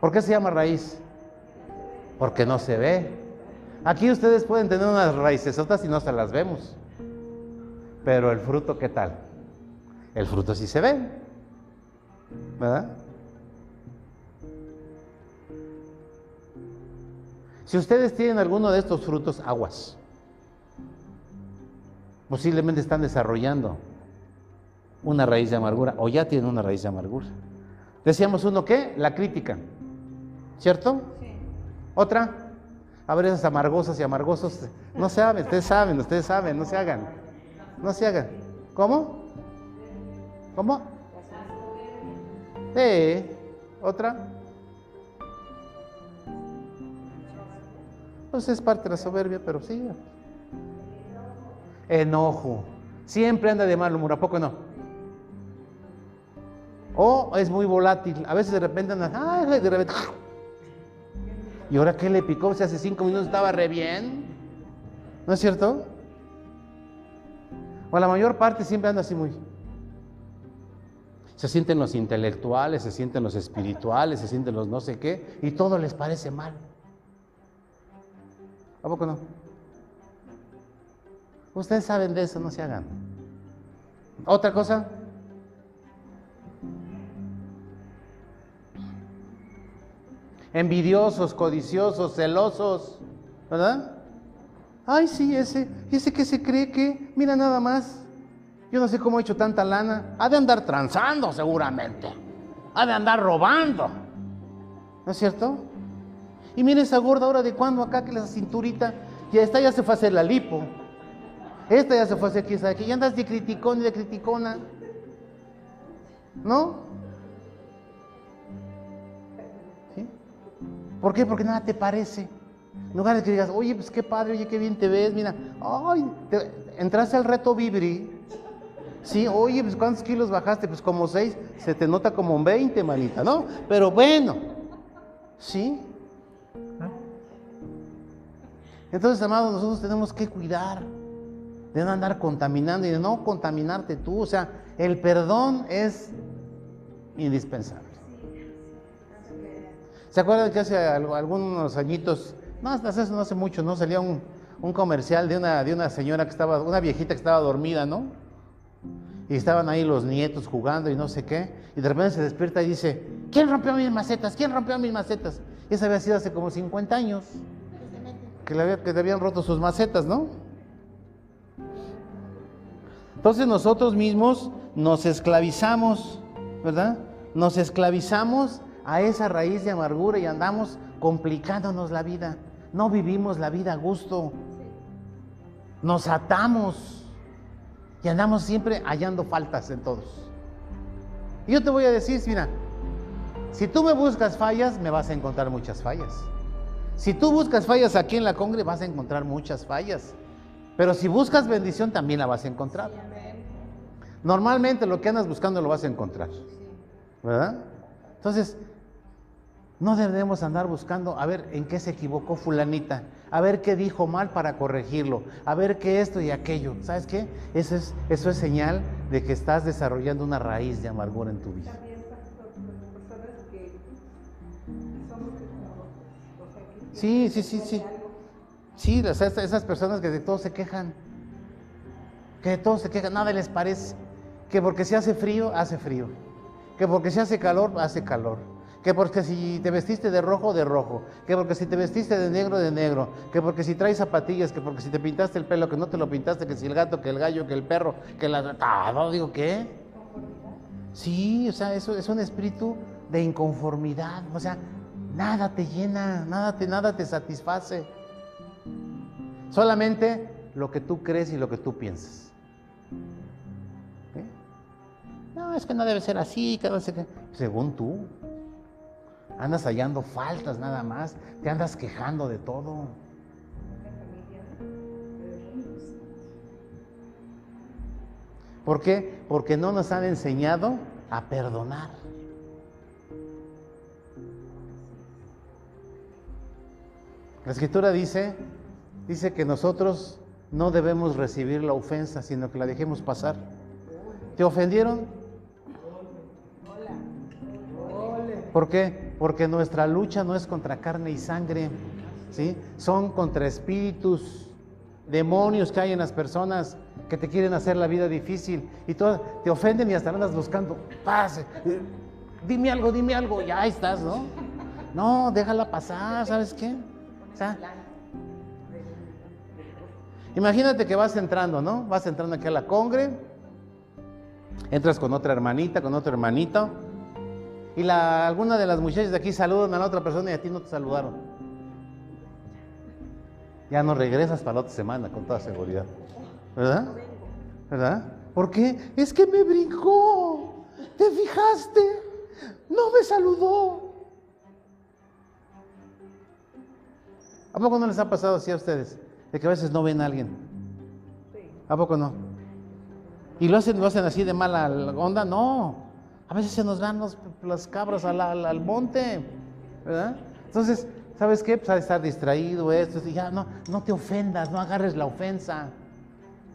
¿Por qué se llama raíz? Porque no se ve. Aquí ustedes pueden tener unas raíces otras y no se las vemos. Pero el fruto, ¿qué tal? El fruto sí se ve. ¿Verdad? Si ustedes tienen alguno de estos frutos, aguas. Posiblemente están desarrollando una raíz de amargura o ya tienen una raíz de amargura. Decíamos uno qué? La crítica. ¿Cierto? Sí. Otra. A ver, esas amargosas y amargosos. No saben, ustedes saben, ustedes saben, no se hagan. No se hagan. ¿Cómo? ¿Cómo? Sí. ¿Otra? Pues es parte de la soberbia, pero sí. Enojo. Siempre anda de mal humor, ¿a poco no? O es muy volátil. A veces de repente anda, ay, de repente. ¿Y ahora qué le picó? Si hace cinco minutos estaba re bien. ¿No es cierto? O la mayor parte siempre anda así muy. Se sienten los intelectuales, se sienten los espirituales, se sienten los no sé qué, y todo les parece mal. ¿A poco no? Ustedes saben de eso, no se hagan. ¿Otra cosa? Envidiosos, codiciosos, celosos, ¿verdad? Ay, sí, ese, ese que se cree que, mira nada más, yo no sé cómo ha hecho tanta lana, ha de andar transando seguramente, ha de andar robando, ¿no es cierto? Y mire esa gorda ahora de cuando acá que la cinturita, ya esta ya se fue a hacer la lipo. Esta ya se fue a hacer quién sabe qué. Ya andas de criticón y de criticona. ¿No? ¿Sí? ¿Por qué? Porque nada te parece. En lugar de que digas, oye, pues qué padre, oye, qué bien te ves, mira, ay, entraste al reto Vibri. Sí, oye, pues cuántos kilos bajaste, pues como seis, se te nota como un 20, manita, ¿no? Pero bueno, sí, entonces, amados, nosotros tenemos que cuidar de no andar contaminando y de no contaminarte tú. O sea, el perdón es indispensable. ¿Se acuerdan que hace algunos añitos, no, hace, no hace mucho, ¿no? Salía un, comercial de una, de una señora que estaba, una viejita que estaba dormida, ¿no? Y estaban ahí los nietos jugando y no sé qué. Y de repente se despierta y dice, ¿quién rompió mis macetas? ¿Quién rompió mis macetas? Y eso había sido hace como 50 años que le, habían roto sus macetas, ¿no? Entonces nosotros mismos nos esclavizamos, ¿verdad? Nos esclavizamos a esa raíz de amargura y andamos complicándonos la vida. No vivimos la vida a gusto. Nos atamos y andamos siempre hallando faltas en todos. Y yo te voy a decir, mira, si tú me buscas fallas, me vas a encontrar muchas fallas. Si tú buscas fallas aquí en la Congre, vas a encontrar muchas fallas. Pero si buscas bendición, también la vas a encontrar. Normalmente lo que andas buscando lo vas a encontrar. ¿Verdad? Entonces, no debemos andar buscando a ver en qué se equivocó fulanita, a ver qué dijo mal para corregirlo, a ver qué esto y aquello. ¿Sabes qué? Eso es, eso es señal de que estás desarrollando una raíz de amargura en tu vida. Sí, sí, sí, sí. Sí, esas personas que de todo se quejan. Que de todo se quejan, nada les parece. Que porque se hace frío, hace frío. Que porque se hace calor, hace calor. Que porque si te vestiste de rojo, de rojo. Que porque si te vestiste de negro, de negro. Que porque si traes zapatillas, que porque si te pintaste el pelo, que no te lo pintaste, que si el gato, que el gallo, que el perro, que la... Todo, digo, ¿qué? Sí, o sea, eso es un espíritu de inconformidad. O sea, Nada te llena, nada te, nada te satisface. Solamente lo que tú crees y lo que tú piensas. No, es que no debe ser así, que no Según tú. Andas hallando faltas nada más, te andas quejando de todo. ¿Por qué? Porque no nos han enseñado a perdonar. La escritura dice, dice que nosotros no debemos recibir la ofensa, sino que la dejemos pasar. ¿Te ofendieron? ¿Por qué? Porque nuestra lucha no es contra carne y sangre, ¿sí? Son contra espíritus demonios que hay en las personas que te quieren hacer la vida difícil y todo, te ofenden y hasta andas buscando, pase, dime algo, dime algo, ya ahí estás, ¿no? No, déjala pasar, ¿sabes qué? O sea, imagínate que vas entrando, ¿no? Vas entrando aquí a la congre, entras con otra hermanita, con otro hermanito, y la, alguna de las muchachas de aquí saludan a la otra persona y a ti no te saludaron. Ya no regresas para la otra semana con toda seguridad. ¿Verdad? ¿Verdad? ¿Por qué? Es que me brincó. ¿Te fijaste? No me saludó. ¿A poco no les ha pasado así a ustedes? De que a veces no ven a alguien. ¿A poco no? ¿Y lo hacen, lo hacen así de mala onda? No. A veces se nos van los, las cabras al, al, monte. ¿Verdad? Entonces, ¿sabes qué? Pues ha de estar distraído esto. Y ya, no, no te ofendas, no agarres la ofensa.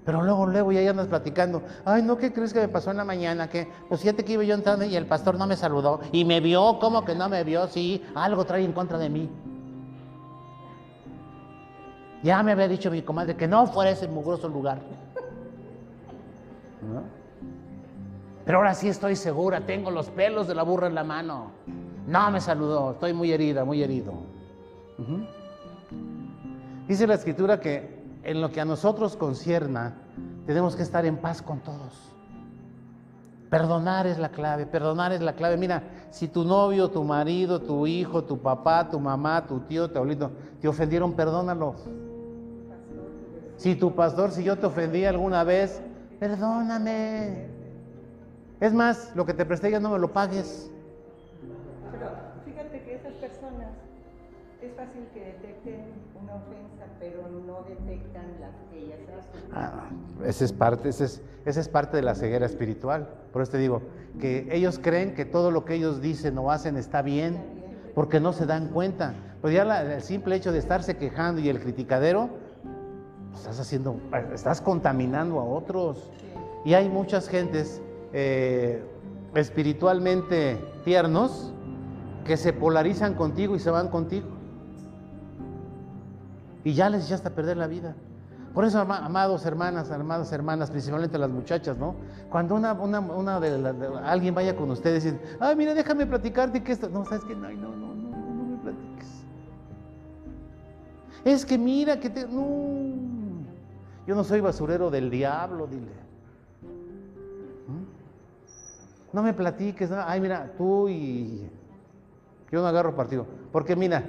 Pero luego, luego ya andas platicando. Ay, no, ¿qué crees que me pasó en la mañana? Que, pues fíjate que iba yo entrando y el pastor no me saludó. Y me vio, ¿cómo que no me vio? Sí, algo trae en contra de mí. Ya me había dicho mi comadre que no fuera ese mugroso lugar. (laughs) Pero ahora sí estoy segura, tengo los pelos de la burra en la mano. No me saludó, estoy muy herida, muy herido. Dice la escritura que en lo que a nosotros concierna, tenemos que estar en paz con todos. Perdonar es la clave, perdonar es la clave. Mira, si tu novio, tu marido, tu hijo, tu papá, tu mamá, tu tío, tu abuelito te ofendieron, perdónalos. Si tu pastor, si yo te ofendí alguna vez, perdóname. Es más, lo que te presté ya no me lo pagues. Pero fíjate que esas personas es fácil que detecten una ofensa, pero no detectan las que ellas hacen. Ah, esa es parte, esa es, esa es parte de la ceguera espiritual. Por eso te digo, que ellos creen que todo lo que ellos dicen o hacen está bien, porque no se dan cuenta. Pues ya la- el simple hecho de estarse quejando y el criticadero, pues estás haciendo, estás contaminando a otros. Y hay muchas gentes eh, espiritualmente tiernos que se polarizan contigo y se van contigo. Y ya les echaste a perder la vida. Por eso, ama- amados hermanas, amadas hermanas, principalmente las muchachas, ¿no? Cuando una, una, una de, la- de- alguien vaya con ustedes y dice, ay, mira, déjame platicarte que esto. No, ¿sabes? No, no, no, no, no, no me platiques. Es que mira que te. No. Yo no soy basurero del diablo, dile. No me platiques, no. ay, mira, tú y. Yo no agarro partido. Porque mira,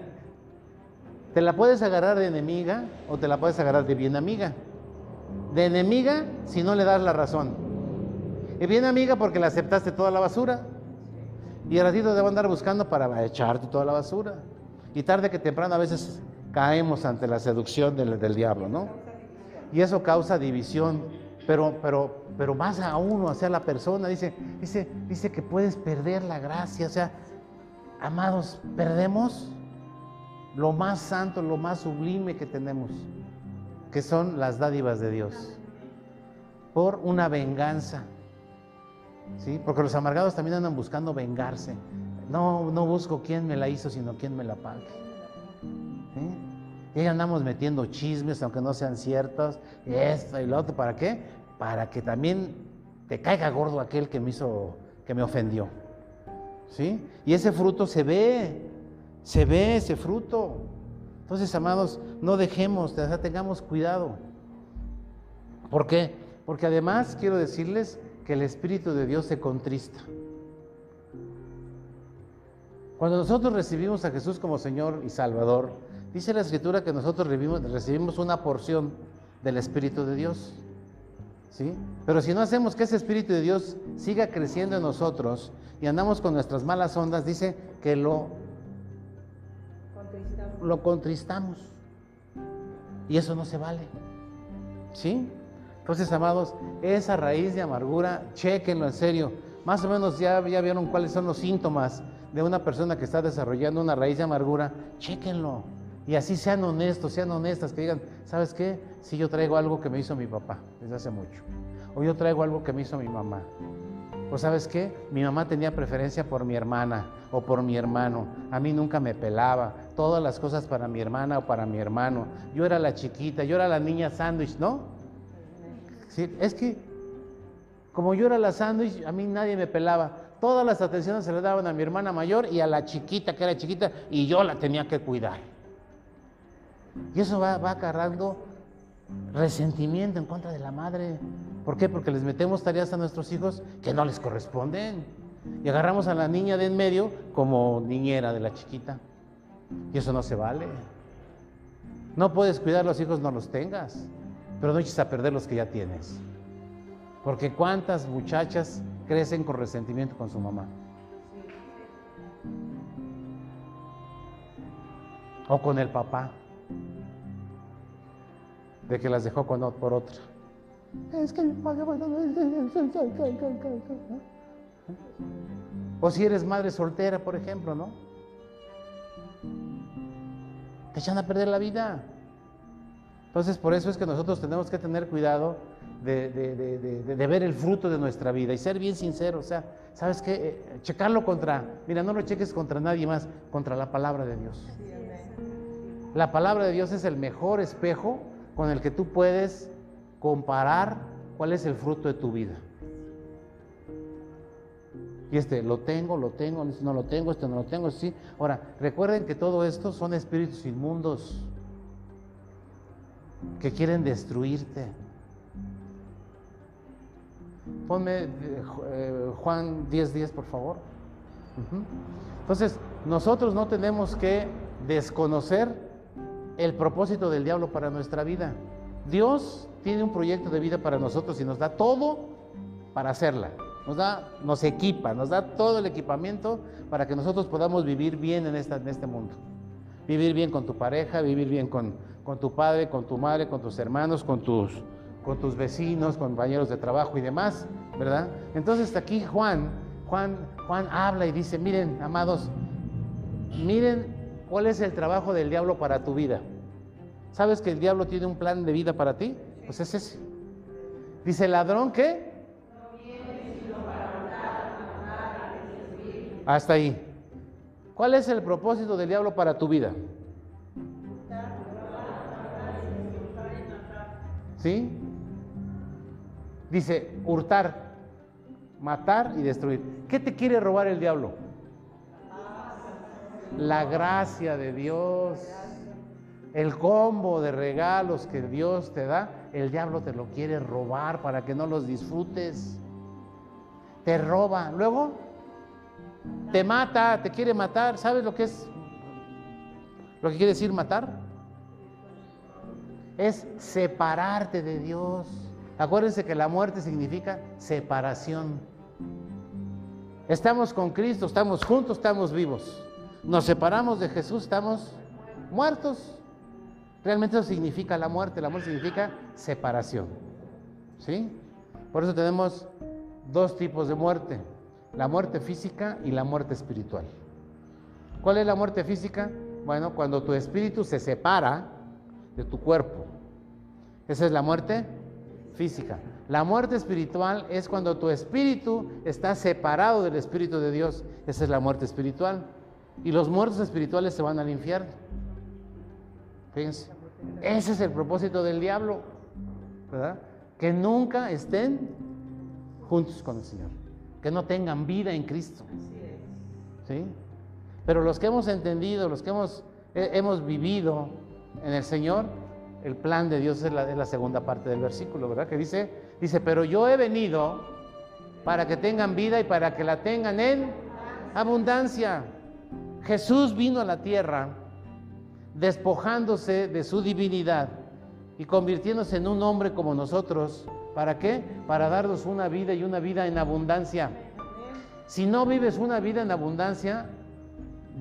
te la puedes agarrar de enemiga o te la puedes agarrar de bien amiga. De enemiga si no le das la razón. Y bien amiga porque le aceptaste toda la basura. Y al ratito te va andar buscando para echarte toda la basura. Y tarde que temprano a veces caemos ante la seducción del, del diablo, ¿no? Y eso causa división. Pero, pero, pero más a uno, hacia la persona, dice, dice, dice que puedes perder la gracia. O sea, amados, perdemos lo más santo, lo más sublime que tenemos, que son las dádivas de Dios, por una venganza. ¿Sí? Porque los amargados también andan buscando vengarse. No, no busco quién me la hizo, sino quién me la pague. ¿Sí? Y ahí andamos metiendo chismes, aunque no sean ciertos, esto y lo otro, ¿para qué? Para que también te caiga gordo aquel que me hizo, que me ofendió. ¿Sí? Y ese fruto se ve, se ve ese fruto. Entonces, amados, no dejemos, tengamos cuidado. ¿Por qué? Porque además quiero decirles que el Espíritu de Dios se contrista. Cuando nosotros recibimos a Jesús como Señor y Salvador, dice la Escritura que nosotros recibimos, recibimos una porción del Espíritu de Dios. ¿Sí? Pero si no hacemos que ese Espíritu de Dios siga creciendo en nosotros y andamos con nuestras malas ondas, dice que lo, Contristamos. lo contristamos. Y eso no se vale. ¿Sí? Entonces, amados, esa raíz de amargura, chequenlo en serio. Más o menos ya, ya vieron cuáles son los síntomas de una persona que está desarrollando una raíz de amargura. Chequenlo. Y así sean honestos, sean honestas, que digan, ¿sabes qué? Si yo traigo algo que me hizo mi papá desde hace mucho. O yo traigo algo que me hizo mi mamá. O sabes qué? Mi mamá tenía preferencia por mi hermana. o por mi hermano. A mí nunca me pelaba. Todas las cosas para mi hermana o para mi hermano. Yo era la chiquita, yo era la niña sándwich, ¿no? Es que como yo era la sándwich, a mí nadie me pelaba. Todas las atenciones se le daban a mi hermana mayor y a la chiquita, que era chiquita, y yo la tenía que cuidar. Y eso va, va agarrando resentimiento en contra de la madre. ¿Por qué? Porque les metemos tareas a nuestros hijos que no les corresponden. Y agarramos a la niña de en medio como niñera de la chiquita. Y eso no se vale. No puedes cuidar a los hijos, no los tengas. Pero no eches a perder los que ya tienes. Porque cuántas muchachas crecen con resentimiento con su mamá. O con el papá. De que las dejó con, por otra. Es que O si eres madre soltera, por ejemplo, ¿no? Te echan a perder la vida. Entonces, por eso es que nosotros tenemos que tener cuidado de, ver el fruto de nuestra vida y ser bien sinceros. O sea, ¿sabes qué? Eh, checarlo contra, mira, no lo cheques contra nadie más, contra la palabra de Dios. La palabra de Dios es el mejor espejo con el que tú puedes comparar cuál es el fruto de tu vida. Y este, lo tengo, lo tengo, no lo tengo, esto no lo tengo, sí. Ahora, recuerden que todo esto son espíritus inmundos que quieren destruirte. Ponme eh, Juan 10:10, 10, por favor. Entonces, nosotros no tenemos que desconocer el propósito del diablo para nuestra vida. Dios tiene un proyecto de vida para nosotros y nos da todo para hacerla. Nos da, nos equipa, nos da todo el equipamiento para que nosotros podamos vivir bien en, esta, en este mundo. Vivir bien con tu pareja, vivir bien con, con tu padre, con tu madre, con tus hermanos, con tus, con tus vecinos, compañeros de trabajo y demás, ¿verdad? Entonces aquí Juan, Juan, Juan habla y dice, miren, amados, miren cuál es el trabajo del diablo para tu vida. ¿Sabes que el diablo tiene un plan de vida para ti? Pues es ese. Dice, ladrón, ¿qué? Hasta ahí. ¿Cuál es el propósito del diablo para tu vida? ¿Sí? Dice, hurtar, matar y destruir. ¿Qué te quiere robar el diablo? La gracia de Dios. El combo de regalos que Dios te da, el diablo te lo quiere robar para que no los disfrutes. Te roba. Luego, te mata, te quiere matar. ¿Sabes lo que es? Lo que quiere decir matar. Es separarte de Dios. Acuérdense que la muerte significa separación. Estamos con Cristo, estamos juntos, estamos vivos. Nos separamos de Jesús, estamos muertos. Realmente eso significa la muerte. La muerte significa separación. ¿Sí? Por eso tenemos dos tipos de muerte. La muerte física y la muerte espiritual. ¿Cuál es la muerte física? Bueno, cuando tu espíritu se separa de tu cuerpo. Esa es la muerte física. La muerte espiritual es cuando tu espíritu está separado del espíritu de Dios. Esa es la muerte espiritual. Y los muertos espirituales se van al infierno. Fíjense. Ese es el propósito del diablo, ¿verdad? Que nunca estén juntos con el Señor, que no tengan vida en Cristo. ¿Sí? Pero los que hemos entendido, los que hemos, hemos vivido en el Señor, el plan de Dios es la, es la segunda parte del versículo, ¿verdad? Que dice, dice, pero yo he venido para que tengan vida y para que la tengan en abundancia. Jesús vino a la tierra despojándose de su divinidad y convirtiéndose en un hombre como nosotros. ¿Para qué? Para darnos una vida y una vida en abundancia. Si no vives una vida en abundancia,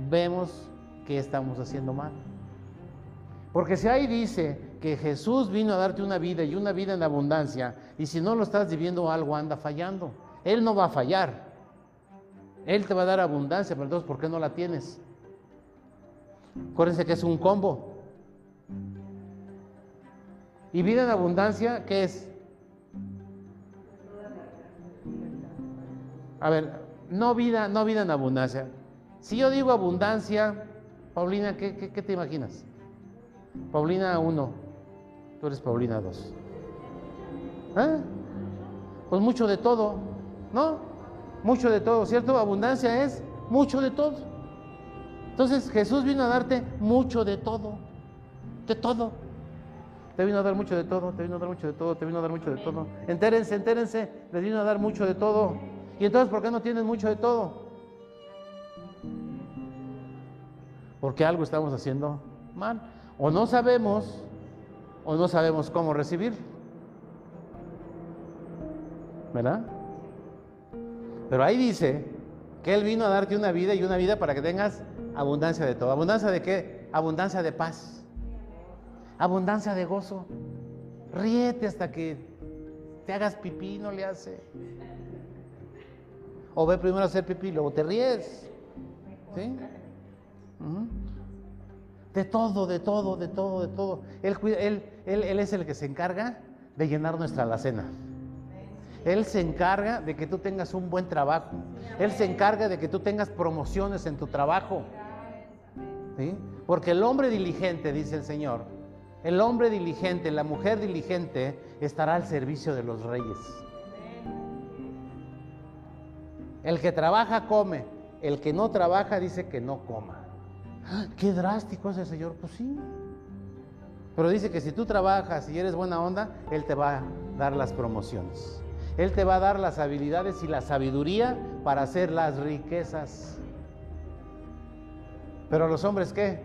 vemos que estamos haciendo mal. Porque si ahí dice que Jesús vino a darte una vida y una vida en abundancia, y si no lo estás viviendo, algo anda fallando. Él no va a fallar. Él te va a dar abundancia, pero entonces, ¿por qué no la tienes? Acuérdense que es un combo. Y vida en abundancia, ¿qué es? A ver, no vida, no vida en abundancia. Si yo digo abundancia, Paulina, ¿qué, te imaginas? Paulina 1, tú eres Paulina 2. ¿Eh? Pues mucho de todo, ¿no? Mucho de todo, ¿cierto? Abundancia es mucho de todo. Entonces Jesús vino a darte mucho de todo, de todo. Te vino a dar mucho de todo, te vino a dar mucho de todo, te vino a dar mucho de todo. Entérense, entérense, les vino a dar mucho de todo. ¿Y entonces por qué no tienes mucho de todo? Porque algo estamos haciendo mal. O no sabemos, o no sabemos cómo recibir. ¿Verdad? Pero ahí dice que Él vino a darte una vida y una vida para que tengas abundancia de todo. ¿Abundancia de qué? Abundancia de paz. Abundancia de gozo. Ríete hasta que te hagas pipí, no le hace. O ve primero a hacer pipí, luego te ríes. ¿Sí? De todo, de todo, de todo, de todo. Él, él, él, él es el que se encarga de llenar nuestra alacena. Él se encarga de que tú tengas un buen trabajo. Él se encarga de que tú tengas promociones en tu trabajo. Porque el hombre diligente, dice el Señor, el hombre diligente, la mujer diligente estará al servicio de los reyes. El que trabaja come, el que no trabaja dice que no coma. Qué drástico es el Señor, pues sí. Pero dice que si tú trabajas y eres buena onda, Él te va a dar las promociones. Él te va a dar las habilidades y la sabiduría para hacer las riquezas. Pero a los hombres qué?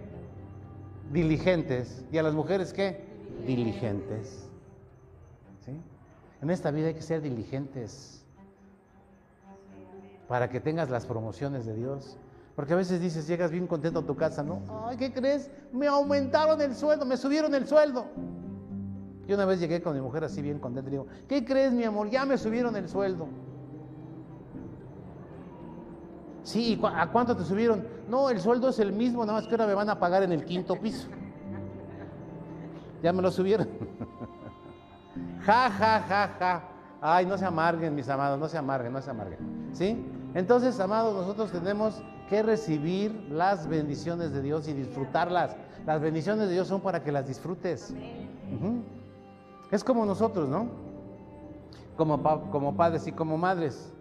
Diligentes. ¿Y a las mujeres qué? Diligentes. ¿Sí? En esta vida hay que ser diligentes para que tengas las promociones de Dios. Porque a veces dices, llegas bien contento a tu casa, ¿no? Ay, ¿qué crees? Me aumentaron el sueldo, me subieron el sueldo. Yo una vez llegué con mi mujer así bien contenta y digo, ¿qué crees, mi amor? Ya me subieron el sueldo. Sí, ¿a cuánto te subieron? No, el sueldo es el mismo, nada más que ahora me van a pagar en el quinto piso. Ya me lo subieron. (laughs) ja, ja, ja, ja. Ay, no se amarguen, mis amados, no se amarguen, no se amarguen. ¿Sí? Entonces, amados, nosotros tenemos que recibir las bendiciones de Dios y disfrutarlas. Las bendiciones de Dios son para que las disfrutes. Es como nosotros, ¿no? Como, como padres y como madres.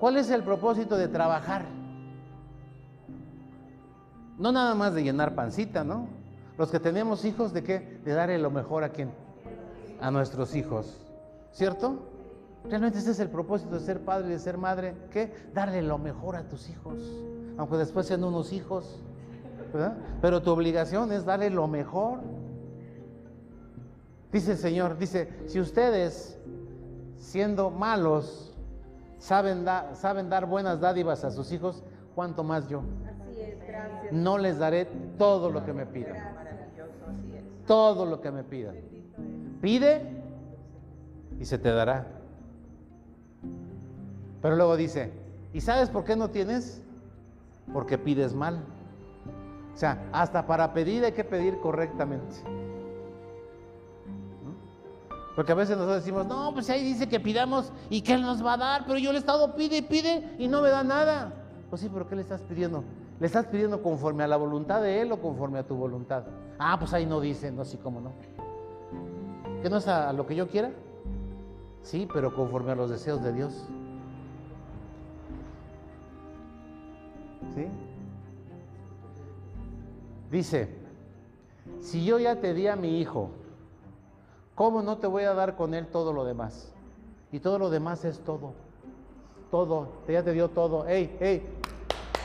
¿Cuál es el propósito de trabajar? No nada más de llenar pancita, ¿no? Los que tenemos hijos, ¿de qué? De darle lo mejor a quién? A nuestros hijos. ¿Cierto? Realmente ese es el propósito de ser padre y de ser madre. ¿Qué? Darle lo mejor a tus hijos. Aunque después sean unos hijos. ¿verdad? Pero tu obligación es darle lo mejor. Dice el Señor, dice, si ustedes, siendo malos, saben, saben dar buenas dádivas a sus hijos, ¿cuánto más yo? Así es, gracias. No les daré todo lo que me pidan. Todo lo que me pidan. Pide y se te dará. Pero luego dice, ¿y sabes por qué no tienes? Porque pides mal. O sea, hasta para pedir hay que pedir correctamente. Porque a veces nosotros decimos, no, pues ahí dice que pidamos y que Él nos va a dar, pero yo le he estado pide y pide y no me da nada. Pues sí, pero ¿qué le estás pidiendo? ¿Le estás pidiendo conforme a la voluntad de Él o conforme a tu voluntad? Ah, pues ahí no dice, no, sí, cómo no. ¿Que no es a lo que yo quiera? Sí, pero conforme a los deseos de Dios. ¿Sí? Dice, si yo ya te di a mi hijo, ¿cómo no te voy a dar con él todo lo demás? Y todo lo demás es todo. Todo, ya te dio todo. ¡Ey, ey!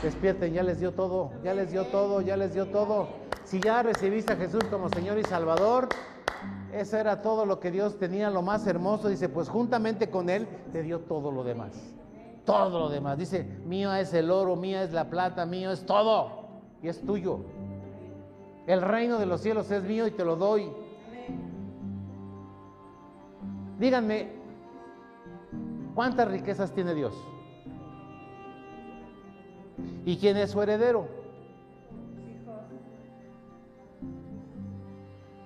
Despierten, ya les dio todo, ya les dio todo, ya les dio todo. Si ya recibiste a Jesús como Señor y Salvador, eso era todo lo que Dios tenía, lo más hermoso. Dice, pues juntamente con Él te dio todo lo demás. Todo lo demás. Dice, mío es el oro, mía es la plata, mío es todo. Y es tuyo. El reino de los cielos es mío y te lo doy. Díganme, ¿cuántas riquezas tiene Dios? ¿Y quién es su heredero?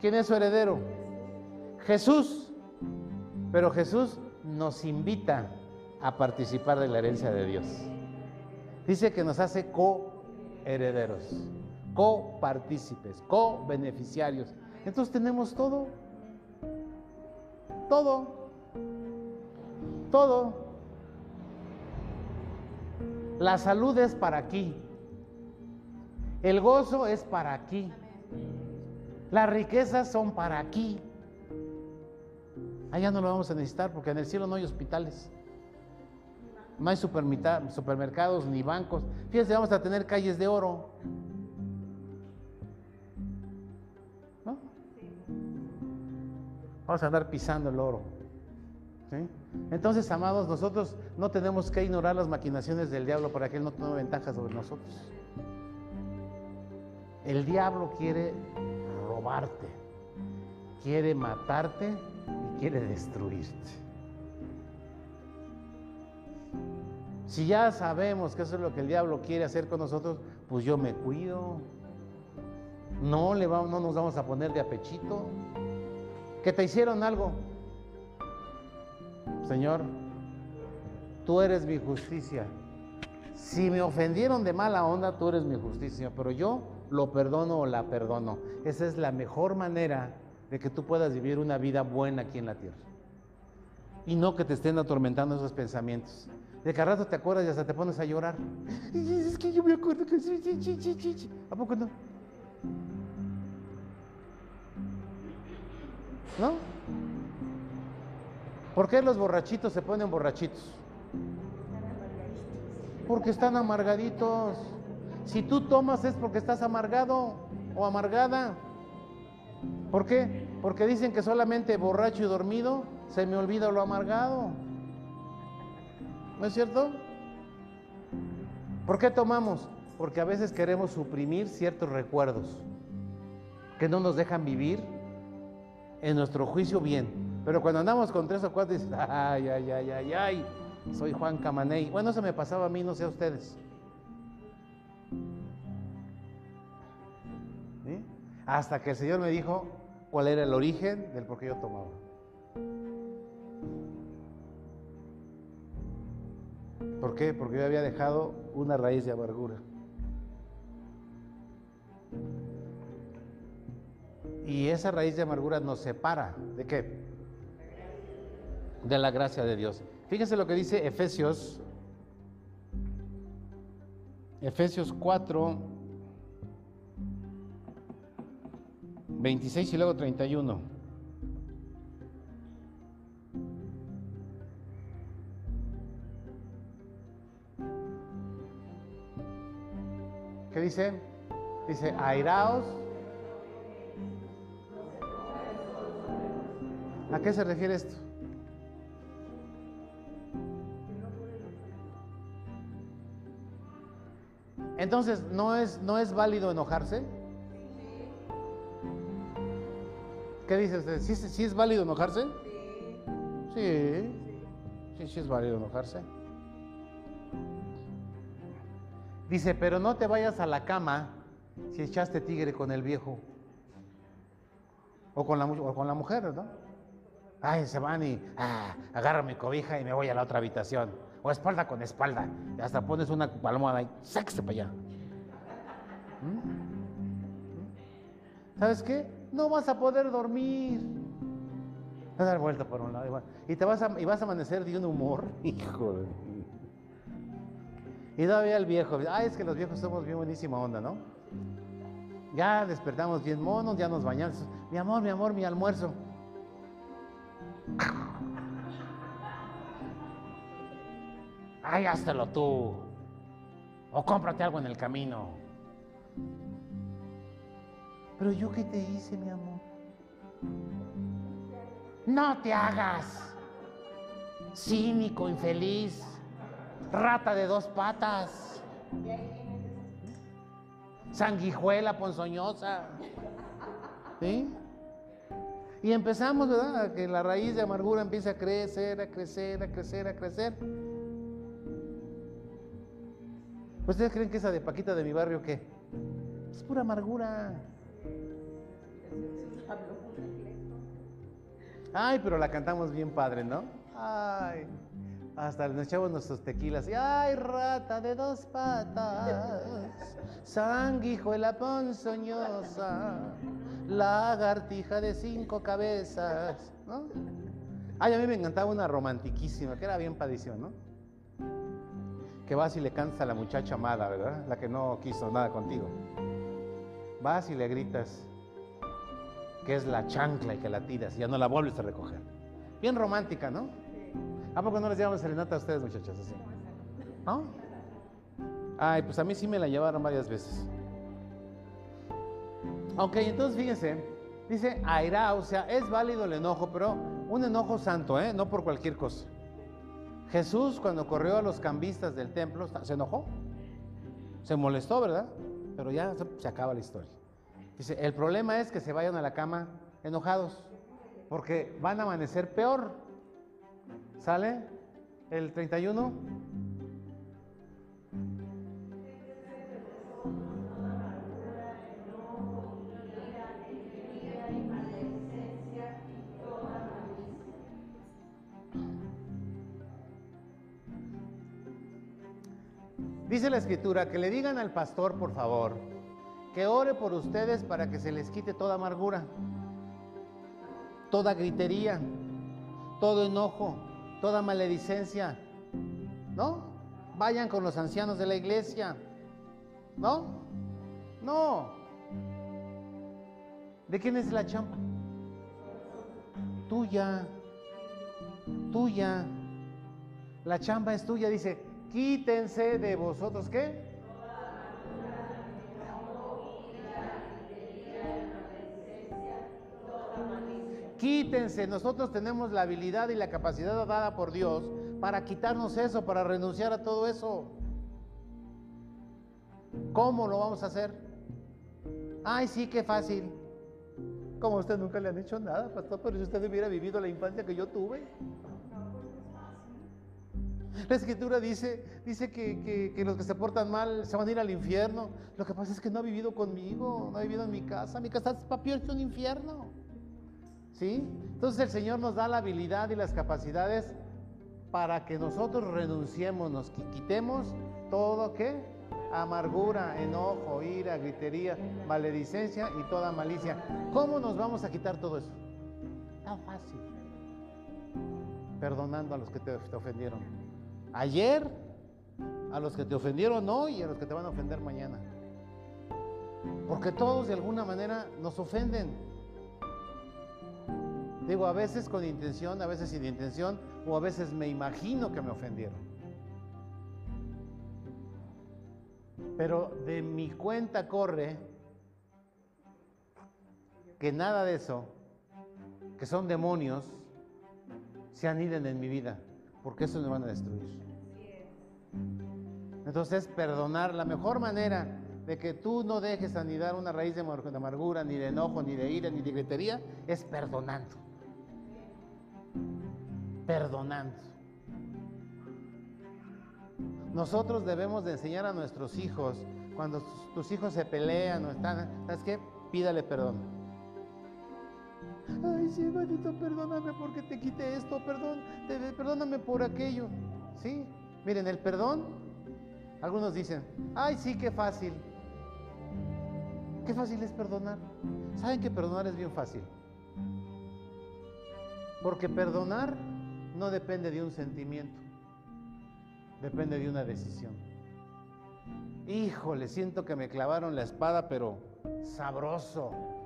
¿Quién es su heredero? Jesús. Pero Jesús nos invita a participar de la herencia de Dios. Dice que nos hace coherederos, copartícipes, co-beneficiarios. Entonces tenemos todo. Todo. Todo. La salud es para aquí. El gozo es para aquí. Las riquezas son para aquí. Allá no lo vamos a necesitar porque en el cielo no hay hospitales. No hay supermercados ni bancos. Fíjense, vamos a tener calles de oro. Vamos a andar pisando el oro. Entonces, amados, nosotros no tenemos que ignorar las maquinaciones del diablo para que él no tenga ventaja sobre nosotros. El diablo quiere robarte, quiere matarte y quiere destruirte. Si ya sabemos que eso es lo que el diablo quiere hacer con nosotros, pues yo me cuido. No, le vamos, no nos vamos a poner de apechito. Que te hicieron algo. Señor, tú eres mi justicia. Si me ofendieron de mala onda, tú eres mi justicia, pero yo lo perdono o la perdono. Esa es la mejor manera de que tú puedas vivir una vida buena aquí en la tierra. Y no que te estén atormentando esos pensamientos. De cada rato te acuerdas y hasta te pones a llorar. Es que yo me acuerdo que ¿A poco no? ¿No? ¿Por qué los borrachitos se ponen borrachitos? Porque están amargaditos. Si tú tomas es porque estás amargado o amargada. ¿Por qué? Porque dicen que solamente borracho y dormido se me olvida lo amargado. ¿No es cierto? ¿Por qué tomamos? Porque a veces queremos suprimir ciertos recuerdos que no nos dejan vivir en nuestro juicio bien. Pero cuando andamos con tres o cuatro, dices, ay, ay, ay, ay, ay, soy Juan Camaney. Bueno, eso me pasaba a mí, no sé a ustedes. Hasta que el Señor me dijo cuál era el origen del por qué yo tomaba. ¿Por qué? Porque yo había dejado una raíz de amargura. Y esa raíz de amargura nos separa. ¿De qué? De la gracia de Dios. Fíjense lo que dice Efesios. Efesios 4, 26 y luego 31. ¿Qué dice? Dice, airaos. ¿A qué se refiere esto? Entonces, ¿no es, ¿no es válido enojarse? ¿Qué dice usted? ¿Sí, es válido enojarse? Sí. Sí, sí es válido enojarse. Dice, pero no te vayas a la cama si echaste tigre con el viejo. O con la, con la mujer, ¿no? Ay, se van y ah, mi cobija y me voy a la otra habitación. O espalda con espalda. Y hasta pones una palomada y sáquese para allá. ¿Mm? ¿Sabes qué? no vas a poder dormir. Vas a dar vuelta por un lado y te vas a, y vas a amanecer de un humor, (laughs) hijo de... Y todavía el viejo, ay, es que los viejos somos bien buenísima onda, ¿no? Ya despertamos bien monos, ya nos bañamos. Mi amor, mi amor, mi almuerzo. Ay, háztelo tú. O cómprate algo en el camino. Pero yo qué te hice, mi amor. No te hagas. Cínico, infeliz. Rata de dos patas. Sanguijuela ponzoñosa. ¿Sí? Y empezamos, ¿verdad? Que la raíz de amargura empieza a crecer, a crecer, a crecer, a crecer. ¿Ustedes creen que esa de Paquita de mi barrio qué? Es pura amargura. Ay, pero la cantamos bien padre, ¿no? Ay, Hasta nos echamos nuestros tequilas. Y ay, rata de dos patas, sanguijuela ponzoñosa, lagartija de cinco cabezas. ¿no? Ay, a mí me encantaba una romantiquísima, que era bien padísima, ¿no? Que vas y le cantas a la muchacha amada, ¿verdad? La que no quiso nada contigo. Vas y le gritas que es la chancla y que la tiras y ya no la vuelves a recoger. Bien romántica, ¿no? ¿A poco no les llevamos serenata a ustedes, muchachos? Así? ¿No? Ay, pues a mí sí me la llevaron varias veces. Ok, entonces fíjense, dice aira, o sea, es válido el enojo, pero un enojo santo, ¿eh? No por cualquier cosa. Jesús cuando corrió a los cambistas del templo, ¿se enojó? Se molestó, ¿verdad? Pero ya se acaba la historia. Dice, el problema es que se vayan a la cama enojados, porque van a amanecer peor. ¿Sale? El 31. Dice la escritura que le digan al pastor, por favor, que ore por ustedes para que se les quite toda amargura, toda gritería, todo enojo, toda maledicencia. ¿No? Vayan con los ancianos de la iglesia. ¿No? No. ¿De quién es la chamba? Tuya. Tuya. La chamba es tuya. Dice, quítense de vosotros, ¿qué? Quítense, nosotros tenemos la habilidad y la capacidad dada por Dios para quitarnos eso, para renunciar a todo eso. ¿Cómo lo vamos a hacer? Ay, sí, qué fácil. Como a usted nunca le han hecho nada, pastor, pero si usted hubiera vivido la infancia que yo tuve. La escritura dice, dice que, los que se portan mal se van a ir al infierno. Lo que pasa es que no ha vivido conmigo, no ha vivido en mi casa. Mi casa es peor que un infierno. ¿Sí? Entonces el Señor nos da la habilidad y las capacidades para que nosotros renunciemos, nos quitemos todo que amargura, enojo, ira, gritería, maledicencia y toda malicia. ¿Cómo nos vamos a quitar todo eso? Tan fácil. Perdonando a los que te ofendieron. Ayer, a los que te ofendieron hoy y a los que te van a ofender mañana. Porque todos de alguna manera nos ofenden. Digo, a veces con intención, a veces sin intención, o a veces me imagino que me ofendieron. Pero de mi cuenta corre que nada de eso, que son demonios, se aniden en mi vida, porque eso me van a destruir. Entonces, perdonar, la mejor manera de que tú no dejes anidar una raíz de amargura, ni de enojo, ni de ira, ni de gritería, es perdonando perdonando. Nosotros debemos de enseñar a nuestros hijos, cuando tus hijos se pelean o están, ¿sabes qué? Pídale perdón. Ay, sí, maldito, perdóname porque te quité esto, perdón, perdóname por aquello. ¿Sí? Miren, el perdón, algunos dicen, ay, sí, qué fácil. Qué fácil es perdonar. ¿Saben que perdonar es bien fácil? Porque perdonar no depende de un sentimiento, depende de una decisión. Híjole, siento que me clavaron la espada, pero sabroso.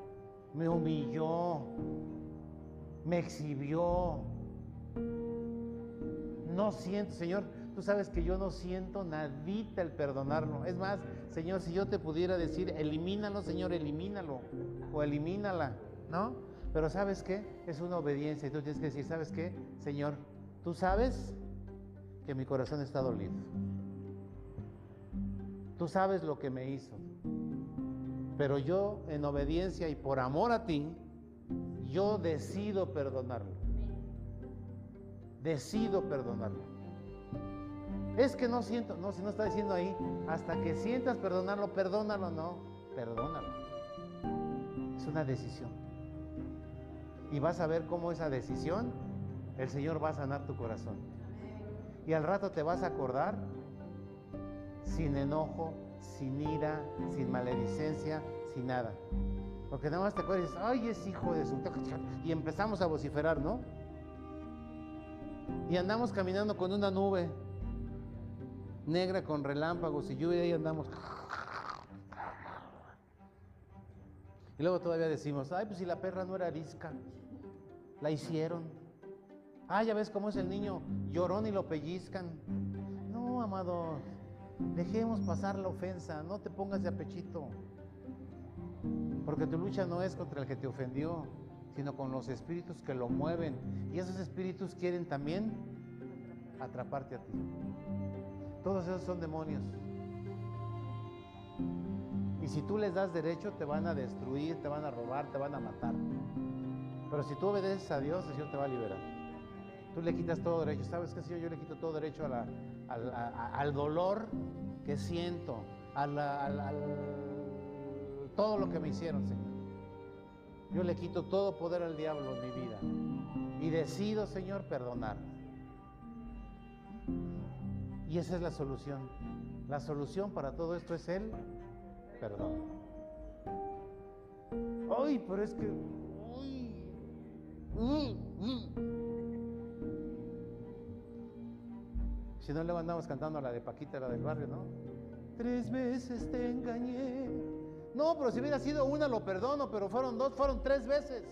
Me humilló, me exhibió. No siento, Señor, tú sabes que yo no siento nadita el perdonarlo. Es más, Señor, si yo te pudiera decir, elimínalo, Señor, elimínalo, o elimínala, ¿no? Pero ¿sabes qué? Es una obediencia y tú tienes que decir, ¿sabes qué? Señor, tú sabes que mi corazón está dolido. Tú sabes lo que me hizo. Pero yo, en obediencia y por amor a ti, yo decido perdonarlo. Decido perdonarlo. Es que no siento, no, si no está diciendo ahí, hasta que sientas perdonarlo, perdónalo, no, perdónalo. Es una decisión y vas a ver cómo esa decisión, el Señor va a sanar tu corazón. Y al rato te vas a acordar sin enojo, sin ira, sin maledicencia, sin nada. Porque nada más te acuerdas ay, es hijo de su... Y empezamos a vociferar, ¿no? Y andamos caminando con una nube negra con relámpagos y lluvia y andamos... Y luego todavía decimos, ay, pues si la perra no era arisca, la hicieron. Ah, ya ves cómo es el niño, llorón y lo pellizcan. No, amado, dejemos pasar la ofensa, no te pongas de apechito. Porque tu lucha no es contra el que te ofendió, sino con los espíritus que lo mueven. Y esos espíritus quieren también atraparte a ti. Todos esos son demonios. Y si tú les das derecho, te van a destruir, te van a robar, te van a matar. Pero si tú obedeces a Dios, el Señor te va a liberar. Tú le quitas todo derecho. ¿Sabes qué, Señor? Yo le quito todo derecho al, dolor que siento, al, todo lo que me hicieron, Señor. Yo le quito todo poder al diablo en mi vida. Y decido, Señor, perdonar. Y esa es la solución. La solución para todo esto es el perdón. Ay, pero es que. Si no, le andamos cantando la de Paquita, la del barrio, ¿no? Tres veces te engañé. No, pero si hubiera sido una, lo perdono, pero fueron dos, fueron tres veces.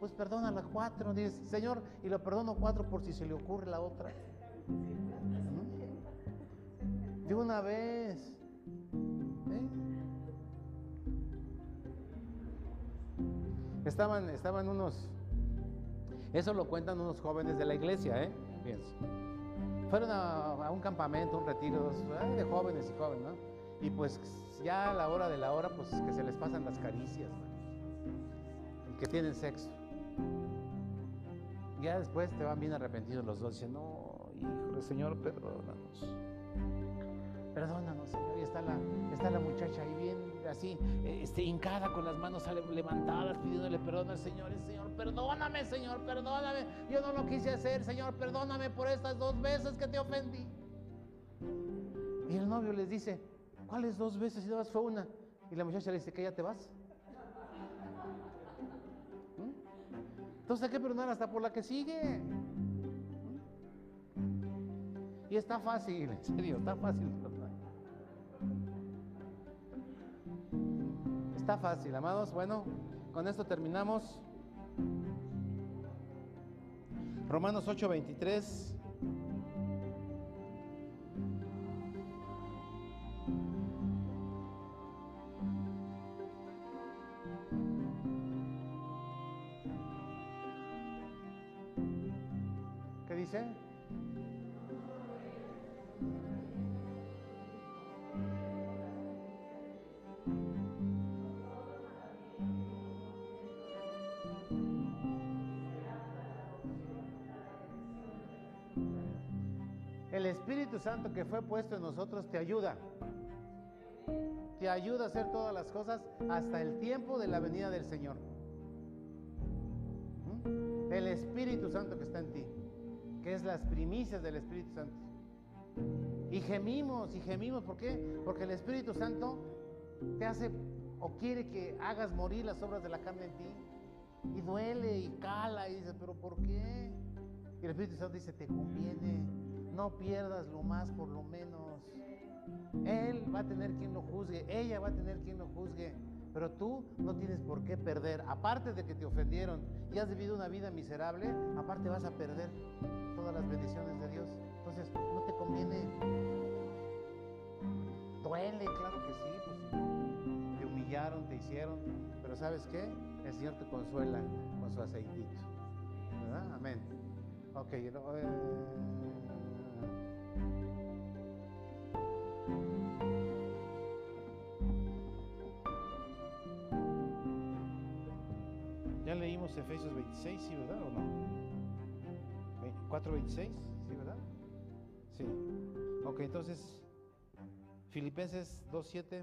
Pues perdona las cuatro, dice, Señor, y lo perdono cuatro por si se le ocurre la otra. De una vez. Estaban, estaban unos, eso lo cuentan unos jóvenes de la iglesia, ¿eh? Fíjense. Fueron a, un campamento, un retiro de jóvenes y jóvenes, ¿no? Y pues ya a la hora de la hora, pues que se les pasan las caricias, ¿no? Y que tienen sexo. Ya después te van bien arrepentidos los dos, dicen, no, hijo Señor, perdónanos. Perdónanos, Señor. Y está la, está la muchacha ahí bien así, este, hincada con las manos levantadas, pidiéndole perdón al Señor. Señor, perdóname, Señor, perdóname. Yo no lo quise hacer, Señor, perdóname por estas dos veces que te ofendí. Y el novio les dice, ¿cuáles dos veces? Y nada más fue una. Y la muchacha le dice, ¿que ya te vas? ¿Mm? Entonces hay que perdonar hasta por la que sigue. ¿Mm? Y está fácil, en serio, está fácil. Está fácil, amados. Bueno, con esto terminamos. Romanos 8:23. ¿Qué dice? Santo que fue puesto en nosotros te ayuda. Te ayuda a hacer todas las cosas hasta el tiempo de la venida del Señor. ¿Mm? El Espíritu Santo que está en ti, que es las primicias del Espíritu Santo. Y gemimos, y gemimos, ¿por qué? Porque el Espíritu Santo te hace o quiere que hagas morir las obras de la carne en ti. Y duele y cala y dices, pero ¿por qué? Y el Espíritu Santo dice, te conviene no pierdas lo más por lo menos. Él va a tener quien lo juzgue, ella va a tener quien lo juzgue, pero tú no tienes por qué perder. Aparte de que te ofendieron y has vivido una vida miserable, aparte vas a perder todas las bendiciones de Dios. Entonces, no te conviene. Duele, claro que sí, pues te humillaron, te hicieron, pero ¿sabes qué? El Señor te consuela con su aceitito. ¿Verdad? Amén. Ok, eh, Ya leímos Efesios 26, ¿sí, verdad o no? 4.26, ¿sí, verdad? Sí. Ok, entonces, Filipenses 2.7.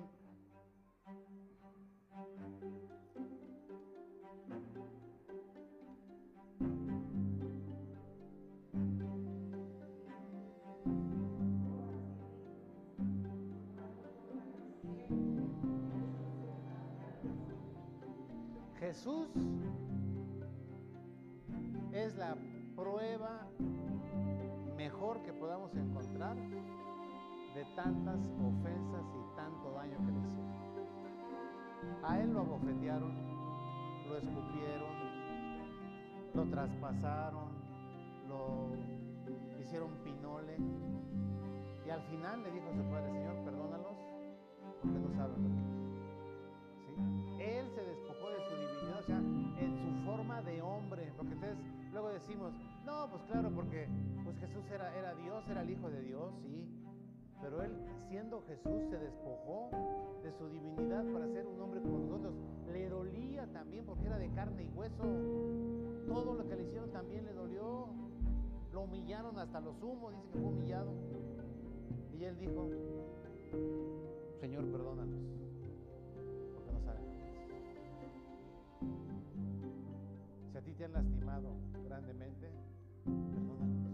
tantas ofensas y tanto daño que le hicieron. A él lo abofetearon, lo escupieron, lo traspasaron, lo hicieron pinole. Y al final le dijo a su padre, Señor, perdónalos porque no saben lo que ¿Sí? Él se despojó de su divinidad, o sea, en su forma de hombre. Porque entonces luego decimos, no, pues claro, porque pues Jesús era, era Dios, era el Hijo de Dios, sí. Pero él, siendo Jesús, se despojó de su divinidad para ser un hombre como nosotros. Le dolía también porque era de carne y hueso. Todo lo que le hicieron también le dolió. Lo humillaron hasta los humos, dice que fue humillado. Y él dijo, Señor, perdónanos, porque no saben lo que es. Si a ti te han lastimado grandemente, perdónanos.